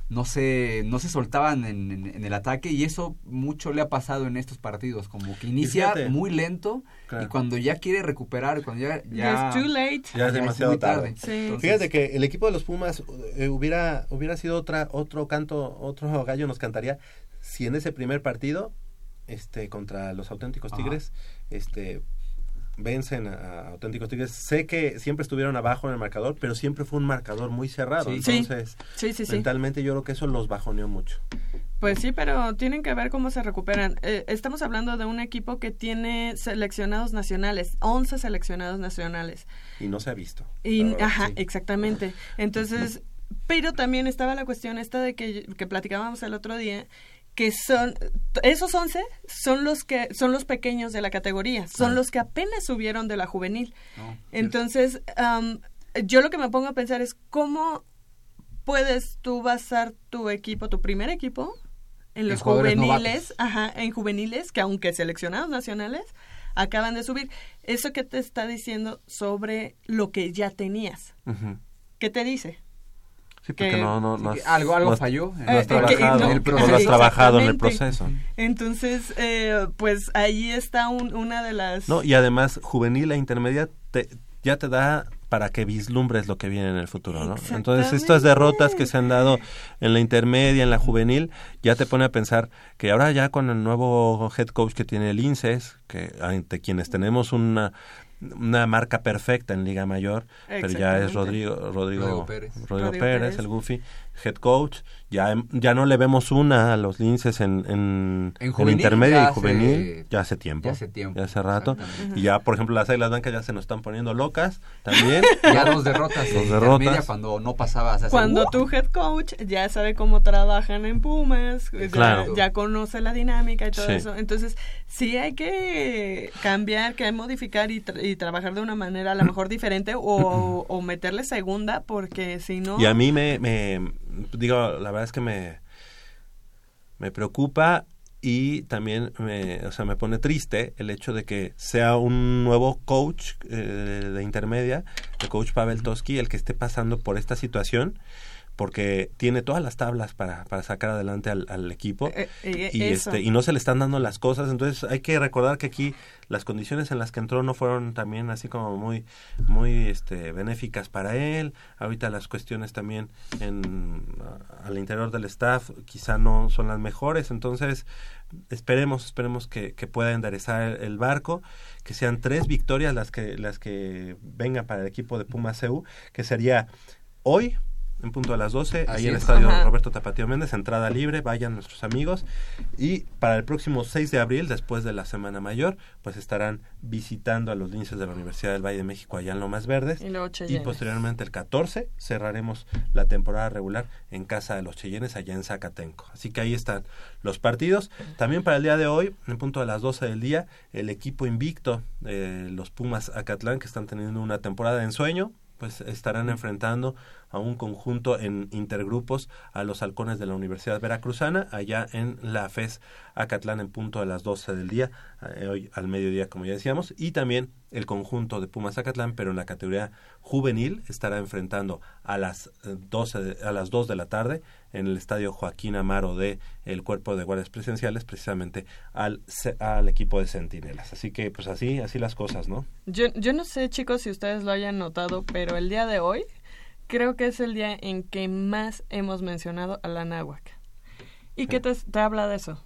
no se no se soltaban en, el ataque y eso mucho le ha pasado en estos partidos como que inicia muy lento y cuando ya quiere recuperar cuando ya ya, too late. ya es demasiado tarde, fíjate que el equipo de los Pumas eh, hubiera hubiera sido otra otro canto otro gallo nos cantaría si en ese primer partido este contra los auténticos tigres este vencen a, auténticos tigres. Sé que siempre estuvieron abajo en el marcador, pero siempre fue un marcador muy cerrado. Entonces, mentalmente yo creo que eso los bajoneó mucho. Pues sí, pero tienen que ver cómo se recuperan. Eh, estamos hablando de un equipo que tiene seleccionados nacionales, 11 seleccionados nacionales. Y no se ha visto. Y, ajá, exactamente. Entonces, pero también estaba la cuestión esta de que, que platicábamos el otro día, que son esos 11 son los que son los pequeños de la categoría, son los que apenas subieron de la juvenil. Entonces, yo lo que me pongo a pensar es cómo puedes tú basar tu equipo, tu primer equipo en los juveniles, ajá, en juveniles que aunque seleccionados nacionales acaban de subir. Eso que te está diciendo sobre lo que ya tenías. ¿Qué te dice? Sí, porque no, no, algo, algo falló. No has trabajado, en el proceso. No has trabajado en el proceso. Entonces, eh, pues ahí está una de las... No, y además, juvenil e intermedia te, ya te da para que vislumbres lo que viene en el futuro, ¿no? Entonces, estas derrotas que se han dado en la intermedia, en la juvenil, ya te pone a pensar que ahora ya con el nuevo head coach que tiene el INSES, que ante quienes tenemos una una marca perfecta en Liga Mayor, pero ya es Rodrigo, Rodrigo, Rodrigo Pérez. Rodrigo Rodrigo Pérez, Pérez. el Goofy, head coach. Ya, ya no le vemos una a los linces en, en, En en juvenil intermedio ya y hace- juvenil ya hace tiempo. ya hace tiempo, Ya hace rato. Y ya, por ejemplo, las Águilas Blancas ya se nos están poniendo locas también. (laughs) Ya dos derrotas Dos en derrotas. cuando no pasabas Cuando tu head coach ya sabe cómo trabajan en Pumas, ya- Claro. ya, conoce la dinámica y todo Sí. eso. Entonces, sí hay que cambiar, que modificar y, tra- y trabajar de una manera a lo mejor diferente o, o meterle segunda, porque si no... Y a mí me, me, digo, la verdad es que me, me preocupa y también me, o sea, me pone triste el hecho de que sea un nuevo coach eh, de intermedia, el coach Pavel Toski, el que esté pasando por esta situación porque tiene todas las tablas para, para sacar adelante al, al equipo Eh, eh, y eso. este y no se le están dando las cosas. Entonces hay que recordar que aquí las condiciones en las que entró no fueron también así como muy muy este benéficas para él. Ahorita las cuestiones también en al interior del staff quizá no son las mejores. Entonces esperemos esperemos que, que pueda enderezar el, barco que sean tres victorias las que las que vengan para el equipo de Pumas CU que sería hoy en punto a las 12, Así ahí en el es. estadio Ajá. Roberto Tapatío Méndez, entrada libre, vayan nuestros amigos. Y para el próximo 6 de abril, después de la Semana Mayor, pues estarán visitando a los linces de la Universidad del Valle de México allá en Lomas Verdes. Y luego Y Cheyennes. posteriormente el 14 cerraremos la temporada regular en casa de los Cheyennes allá en Zacatenco. Así que ahí están los partidos. También para el día de hoy, en punto a las 12 del día, el equipo invicto, eh, los Pumas Acatlán, que están teniendo una temporada de ensueño, pues estarán enfrentando a un conjunto en intergrupos a los halcones de la Universidad Veracruzana, allá en la FES Acatlán en punto a las 12 del día, eh, hoy al mediodía como ya decíamos, y también el conjunto de Pumas Acatlán, pero en la categoría juvenil estará enfrentando a las eh, 12 de- a las 2 de la tarde en el estadio Joaquín Amaro de el Cuerpo de Guardias Presidenciales precisamente al al equipo de Centinelas. Así que pues así así las cosas, ¿no? Yo, yo no sé, chicos, si ustedes lo hayan notado, pero el día de hoy creo que es el día en que más hemos mencionado a la náhuac. ¿Y qué te, te habla de eso?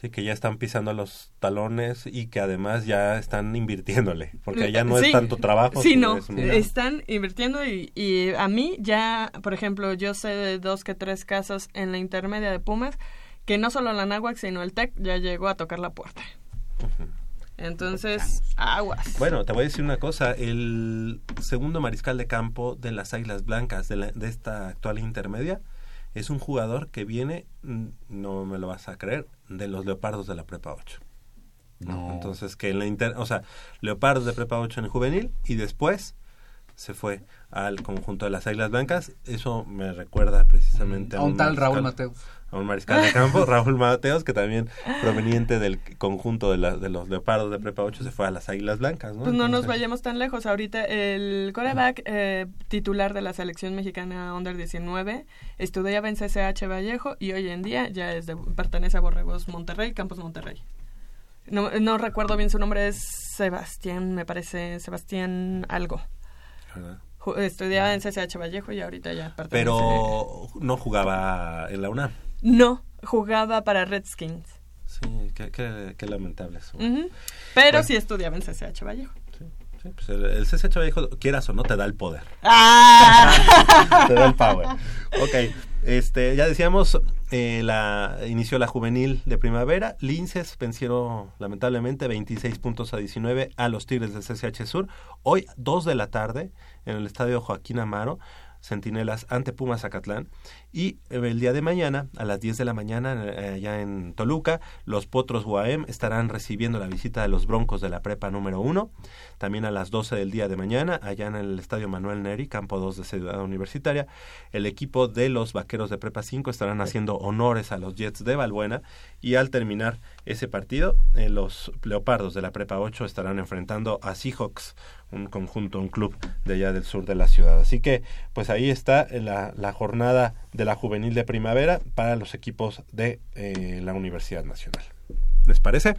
Sí, que ya están pisando los talones y que además ya están invirtiéndole, porque ya no Sí. es tanto trabajo. Sí, sino no, es están invirtiendo y, y a mí ya, por ejemplo, yo sé de dos que tres casos en la intermedia de Pumas que no solo la náhuac, sino el TEC ya llegó a tocar la puerta. Entonces, aguas. Bueno, te voy a decir una cosa, el segundo mariscal de campo de las Águilas Blancas de, la- de esta actual intermedia es un jugador que viene, no me lo vas a creer, de los Leopardos de la Prepa 8. No. Entonces, que en la inter, o sea, Leopardos de Prepa 8 en el juvenil y después se fue al conjunto de las Águilas Blancas. Eso me recuerda precisamente a un tal Raúl Mateus. A un mariscal de campo, (laughs) Raúl Mateos, que también proveniente del conjunto de, la- de los Leopardos de Prepa 8 se fue a las Águilas Blancas, ¿no? Pues no nos vayamos tan lejos. Ahorita el coreback eh, titular de la selección mexicana Under 19 estudiaba en CCH Vallejo y hoy en día ya es de, pertenece a Borregos Monterrey, Campos Monterrey. No, no recuerdo bien su nombre, es Sebastián, me parece, Sebastián algo. Estudiaba en CCH Vallejo y ahorita ya pertenece. Pero no jugaba en la UNAM. No, jugaba para Redskins. Sí, qué, qué- qué lamentable eso. Pero Bueno. sí estudiaba en CCH Vallejo. Sí, pues el, el CCH Vallejo, quieras o no, te da el poder. ¡Ah! (laughs) te da el power. Ok, este, ya decíamos, eh, la, inició la juvenil de primavera. Linces vencieron lamentablemente 26 puntos a 19 a los Tigres del CCH Sur. Hoy, 2 de la tarde, en el estadio Joaquín Amaro. Centinelas ante Pumas Zacatlán. Y eh, el día de mañana, a las 10 de la mañana, eh, allá en Toluca, los Potros Guaem estarán recibiendo la visita de los Broncos de la Prepa número 1. También a las 12 del día de mañana, allá en el Estadio Manuel Neri, campo 2 de Ciudad Universitaria, el equipo de los Vaqueros de Prepa 5 estarán haciendo honores a los Jets de Balbuena. Y al terminar ese partido, eh, los Leopardos de la Prepa 8 estarán enfrentando a Seahawks, un conjunto, un club de allá del sur de la ciudad. Así que, pues ahí está la, la jornada de la juvenil de primavera para los equipos de eh, la Universidad Nacional. ¿Les parece?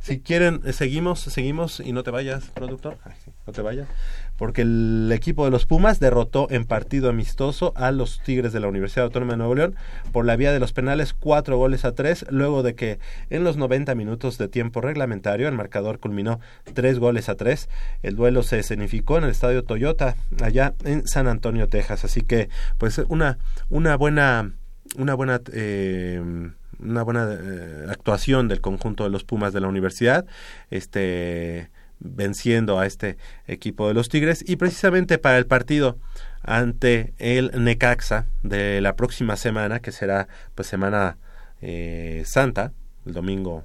Si quieren, eh, seguimos, seguimos y no te vayas, productor. Ay, sí. no te vayas, porque el equipo de los Pumas derrotó en partido amistoso a los Tigres de la Universidad Autónoma de Nuevo León por la vía de los penales cuatro goles a tres, luego de que en los 90 minutos de tiempo reglamentario el marcador culminó tres goles a tres. El duelo se escenificó en el Estadio Toyota, allá en San Antonio, Texas. Así que, pues, una, una buena, una buena eh, una buena eh, actuación del conjunto de los Pumas de la universidad, este venciendo a este equipo de los Tigres. Y precisamente para el partido ante el Necaxa de la próxima semana que será pues semana eh, santa el domingo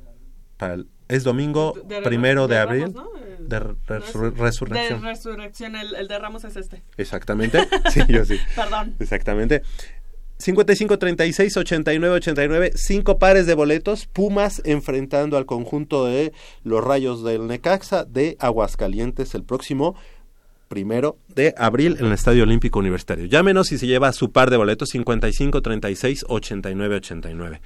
para es domingo primero de, abril de resurrección de resurrección el, el de Ramos es este. Exactamente. (laughs) Sí yo sí. (laughs) Perdón. Exactamente 55 36 89 89 cinco pares de boletos Pumas enfrentando al conjunto de los Rayos del Necaxa de Aguascalientes el próximo primero de abril en el Estadio Olímpico Universitario. Llámenos si se lleva su par de boletos 55 36 89 89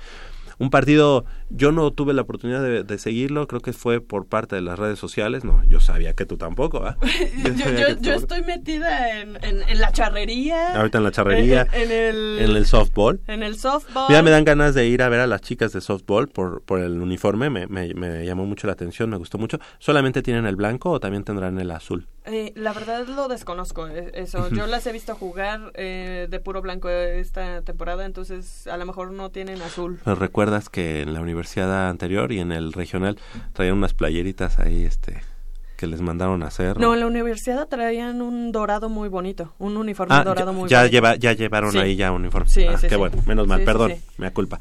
un partido, yo no tuve la oportunidad de, seguirlo, creo que fue por parte de las redes sociales, no, yo sabía que tú tampoco, ¿ah? (laughs) yo, estoy metida en, la charrería. Ahorita en la charrería, en, el, softball. En el softball. Ya me dan ganas de ir a ver a las chicas de softball por, por el uniforme, me, me, me llamó mucho la atención, me gustó mucho. ¿Solamente tienen el blanco o también tendrán el azul? Eh, la verdad lo desconozco, eh, eso. Yo las he visto jugar eh, de puro blanco esta temporada, entonces a lo mejor no tienen azul. Pues recuerdas que en la universidad anterior y en el regional traían unas playeritas ahí, este, que les mandaron a hacer. No, en la universidad traían un dorado muy bonito, un uniforme ah, dorado muy ya bonito. Lleva, ya llevaron ahí ya un uniforme. Sí, ah, qué bueno, menos mal, perdón, me culpa.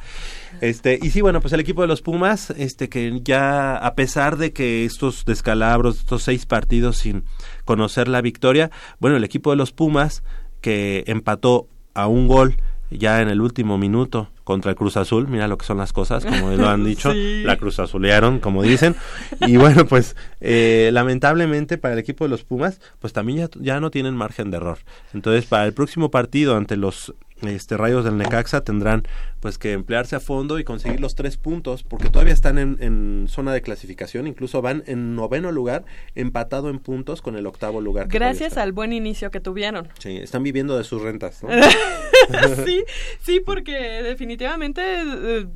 Este, y sí, bueno, pues el equipo de los Pumas, este que ya a pesar de que estos descalabros, estos seis partidos sin conocer la victoria, bueno, el equipo de los Pumas que empató a un gol ya en el último minuto contra el Cruz Azul, mira lo que son las cosas, como lo han (laughs) dicho, la Cruz Azulearon, como dicen, y bueno, pues eh, lamentablemente para el equipo de los Pumas, pues también ya, ya no tienen margen de error. Entonces, para el próximo partido ante los este, Rayos del Necaxa tendrán pues que emplearse a fondo y conseguir los tres puntos porque todavía están en, zona de clasificación, incluso van en noveno lugar, empatado en puntos con el octavo lugar. Gracias al buen inicio que tuvieron. Sí, están viviendo de sus rentas. (laughs) sí, sí, porque definitivamente... Eh,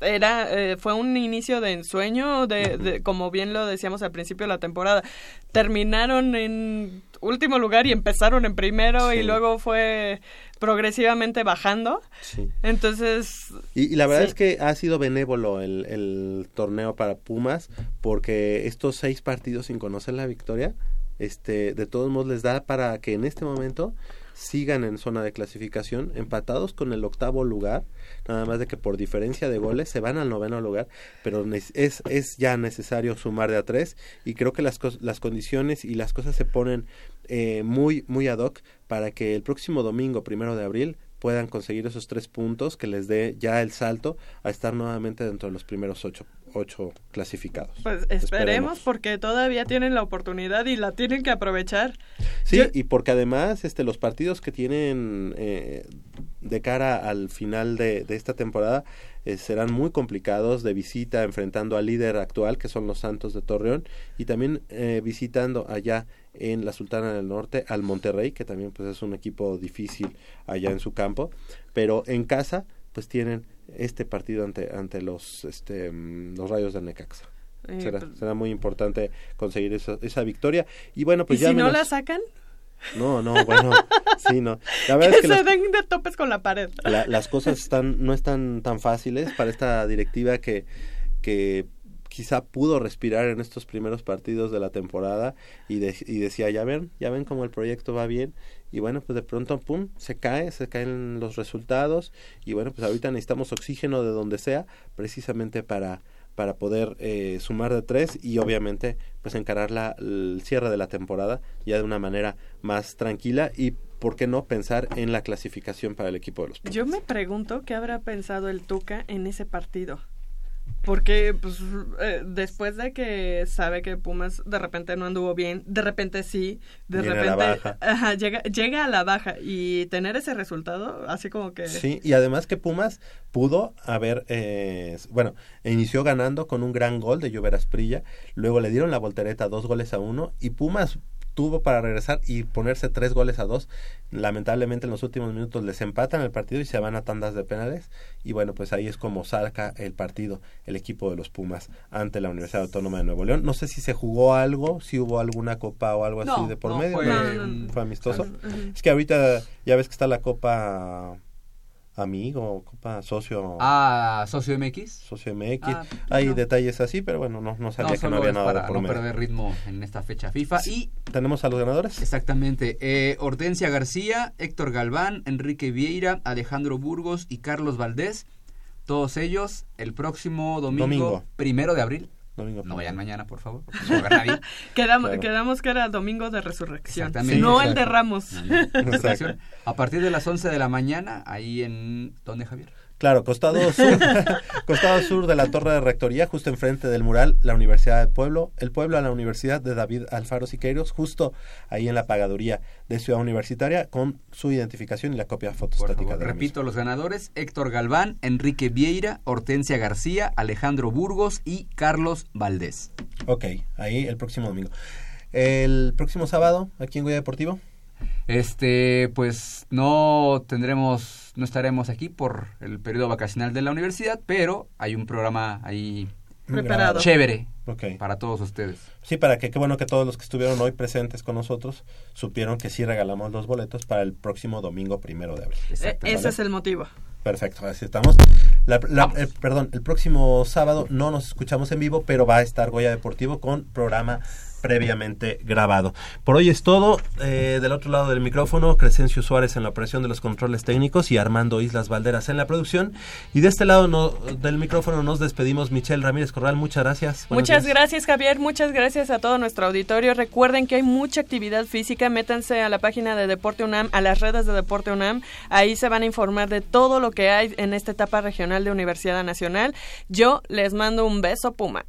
era eh, fue un inicio de ensueño de, como bien lo decíamos al principio de la temporada terminaron en último lugar y empezaron en primero y luego fue progresivamente bajando. Sí. Entonces... Y, la verdad es que ha sido benévolo el, el, torneo para Pumas porque estos seis partidos sin conocer la victoria, este, de todos modos les da para que en este momento sigan en zona de clasificación, empatados con el octavo lugar, nada más de que por diferencia de goles se van al noveno lugar, pero es, es ya necesario sumar de a tres y creo que las, las condiciones y las cosas se ponen eh, muy, muy ad hoc para que el próximo domingo, primero de abril, puedan conseguir esos tres puntos que les dé ya el salto a estar nuevamente dentro de los primeros ocho ocho clasificados. Pues esperemos, porque todavía tienen la oportunidad y la tienen que aprovechar. Sí, y porque además este los partidos que tienen eh, de cara al final de, esta temporada eh, serán muy complicados de visita enfrentando al líder actual que son los Santos de Torreón y también eh, visitando allá en la Sultana del Norte al Monterrey que también pues es un equipo difícil allá en su campo pero en casa pues tienen este partido ante ante los este mm, los Rayos de Necaxa. Eh, será, pues será muy importante conseguir esa, esa victoria y bueno pues ¿Y ya si no la sacan no, no, bueno, (laughs) sí, no. La verdad que, es que se den de topes con la pared. las cosas están, no están tan fáciles para esta directiva que, que quizá pudo respirar en estos primeros partidos de la temporada y, y decía, ya ven, ya ven cómo el proyecto va bien y bueno, pues de pronto, pum, se cae, se caen los resultados y bueno, pues ahorita necesitamos oxígeno de donde sea, precisamente para para poder eh, sumar de tres y obviamente pues encarar la, el cierre de la temporada ya de una manera más tranquila y por qué no pensar en la clasificación para el equipo de los Pumas. Yo me pregunto qué habrá pensado el Tuca en ese partido. Porque pues, eh, después de que sabe que Pumas de repente no anduvo bien, de repente sí, de repente llega, llega a la baja. Y tener ese resultado, así como que... Sí, y además que Pumas pudo haber, eh, bueno, inició ganando con un gran gol de Llover Asprilla, luego le dieron la voltereta dos goles a uno y Pumas tuvo para regresar y ponerse tres goles a dos. Lamentablemente en los últimos minutos les empatan el partido y se van a tandas de penales. Y bueno, pues ahí es como saca el partido el equipo de los Pumas ante la Universidad Autónoma de Nuevo León. No sé si se jugó algo, si hubo alguna copa o algo así de por medio. Fue, amistoso. Es que ahorita ya ves que está la copa amigo, copa socio. Ah, socio MX. Socio MX. Ah, Hay detalles así, pero bueno, no, no sabía que no había nada para por no perder ritmo en esta fecha FIFA. Y tenemos a los ganadores. Exactamente. Eh, Hortensia García, Héctor Galván, Enrique Vieira, Alejandro Burgos y Carlos Valdés. Todos ellos el próximo domingo. primero de abril no vayan mañana, por favor. (laughs) quedamos, quedamos que era domingo de resurrección. no el de Ramos. A partir de las 11 de la mañana, ahí en... ¿Dónde, Javier? Claro, costado sur, (laughs) costado sur de la torre de rectoría, justo enfrente del mural, la Universidad del Pueblo, el pueblo a la Universidad de David Alfaro Siqueiros, justo ahí en la pagaduría de Ciudad Universitaria, con su identificación y la copia fotostática. de Repito, los ganadores, Héctor Galván, Enrique Vieira, Hortensia García, Alejandro Burgos y Carlos Valdés. Ok, ahí el próximo domingo. El próximo sábado, aquí en Guaya Deportivo. Este, pues no tendremos, no estaremos aquí por el periodo vacacional de la universidad, pero hay un programa ahí preparado, chévere para todos ustedes. Sí, para que qué bueno que todos los que estuvieron hoy presentes con nosotros supieron que sí regalamos los boletos para el próximo domingo primero de abril. E, ese es el motivo. Perfecto, así estamos. Eh, perdón, el próximo sábado no nos escuchamos en vivo, pero va a estar Goya Deportivo con programa previamente grabado. Por hoy es todo. Eh, del otro lado del micrófono, Crescencio Suárez en la operación de los controles técnicos y Armando Islas Valderas en la producción. Y de este lado no, del micrófono nos despedimos. Michelle Ramírez Corral, muchas gracias. muchas gracias, Javier. Muchas gracias a todo nuestro auditorio. Recuerden que hay mucha actividad física. Métanse a la página de Deporte UNAM, a las redes de Deporte UNAM. Ahí se van a informar de todo lo que hay en esta etapa regional de Universidad Nacional. Yo les mando un beso, Puma.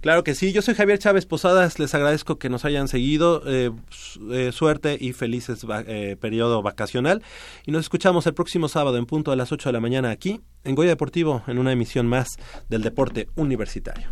Claro que sí, yo soy Javier Chávez Posadas, les agradezco que nos hayan seguido, eh, eh, suerte y felices eh, periodo vacacional y nos escuchamos el próximo sábado en punto a las 8 de la mañana aquí en Goya Deportivo en una emisión más del deporte universitario.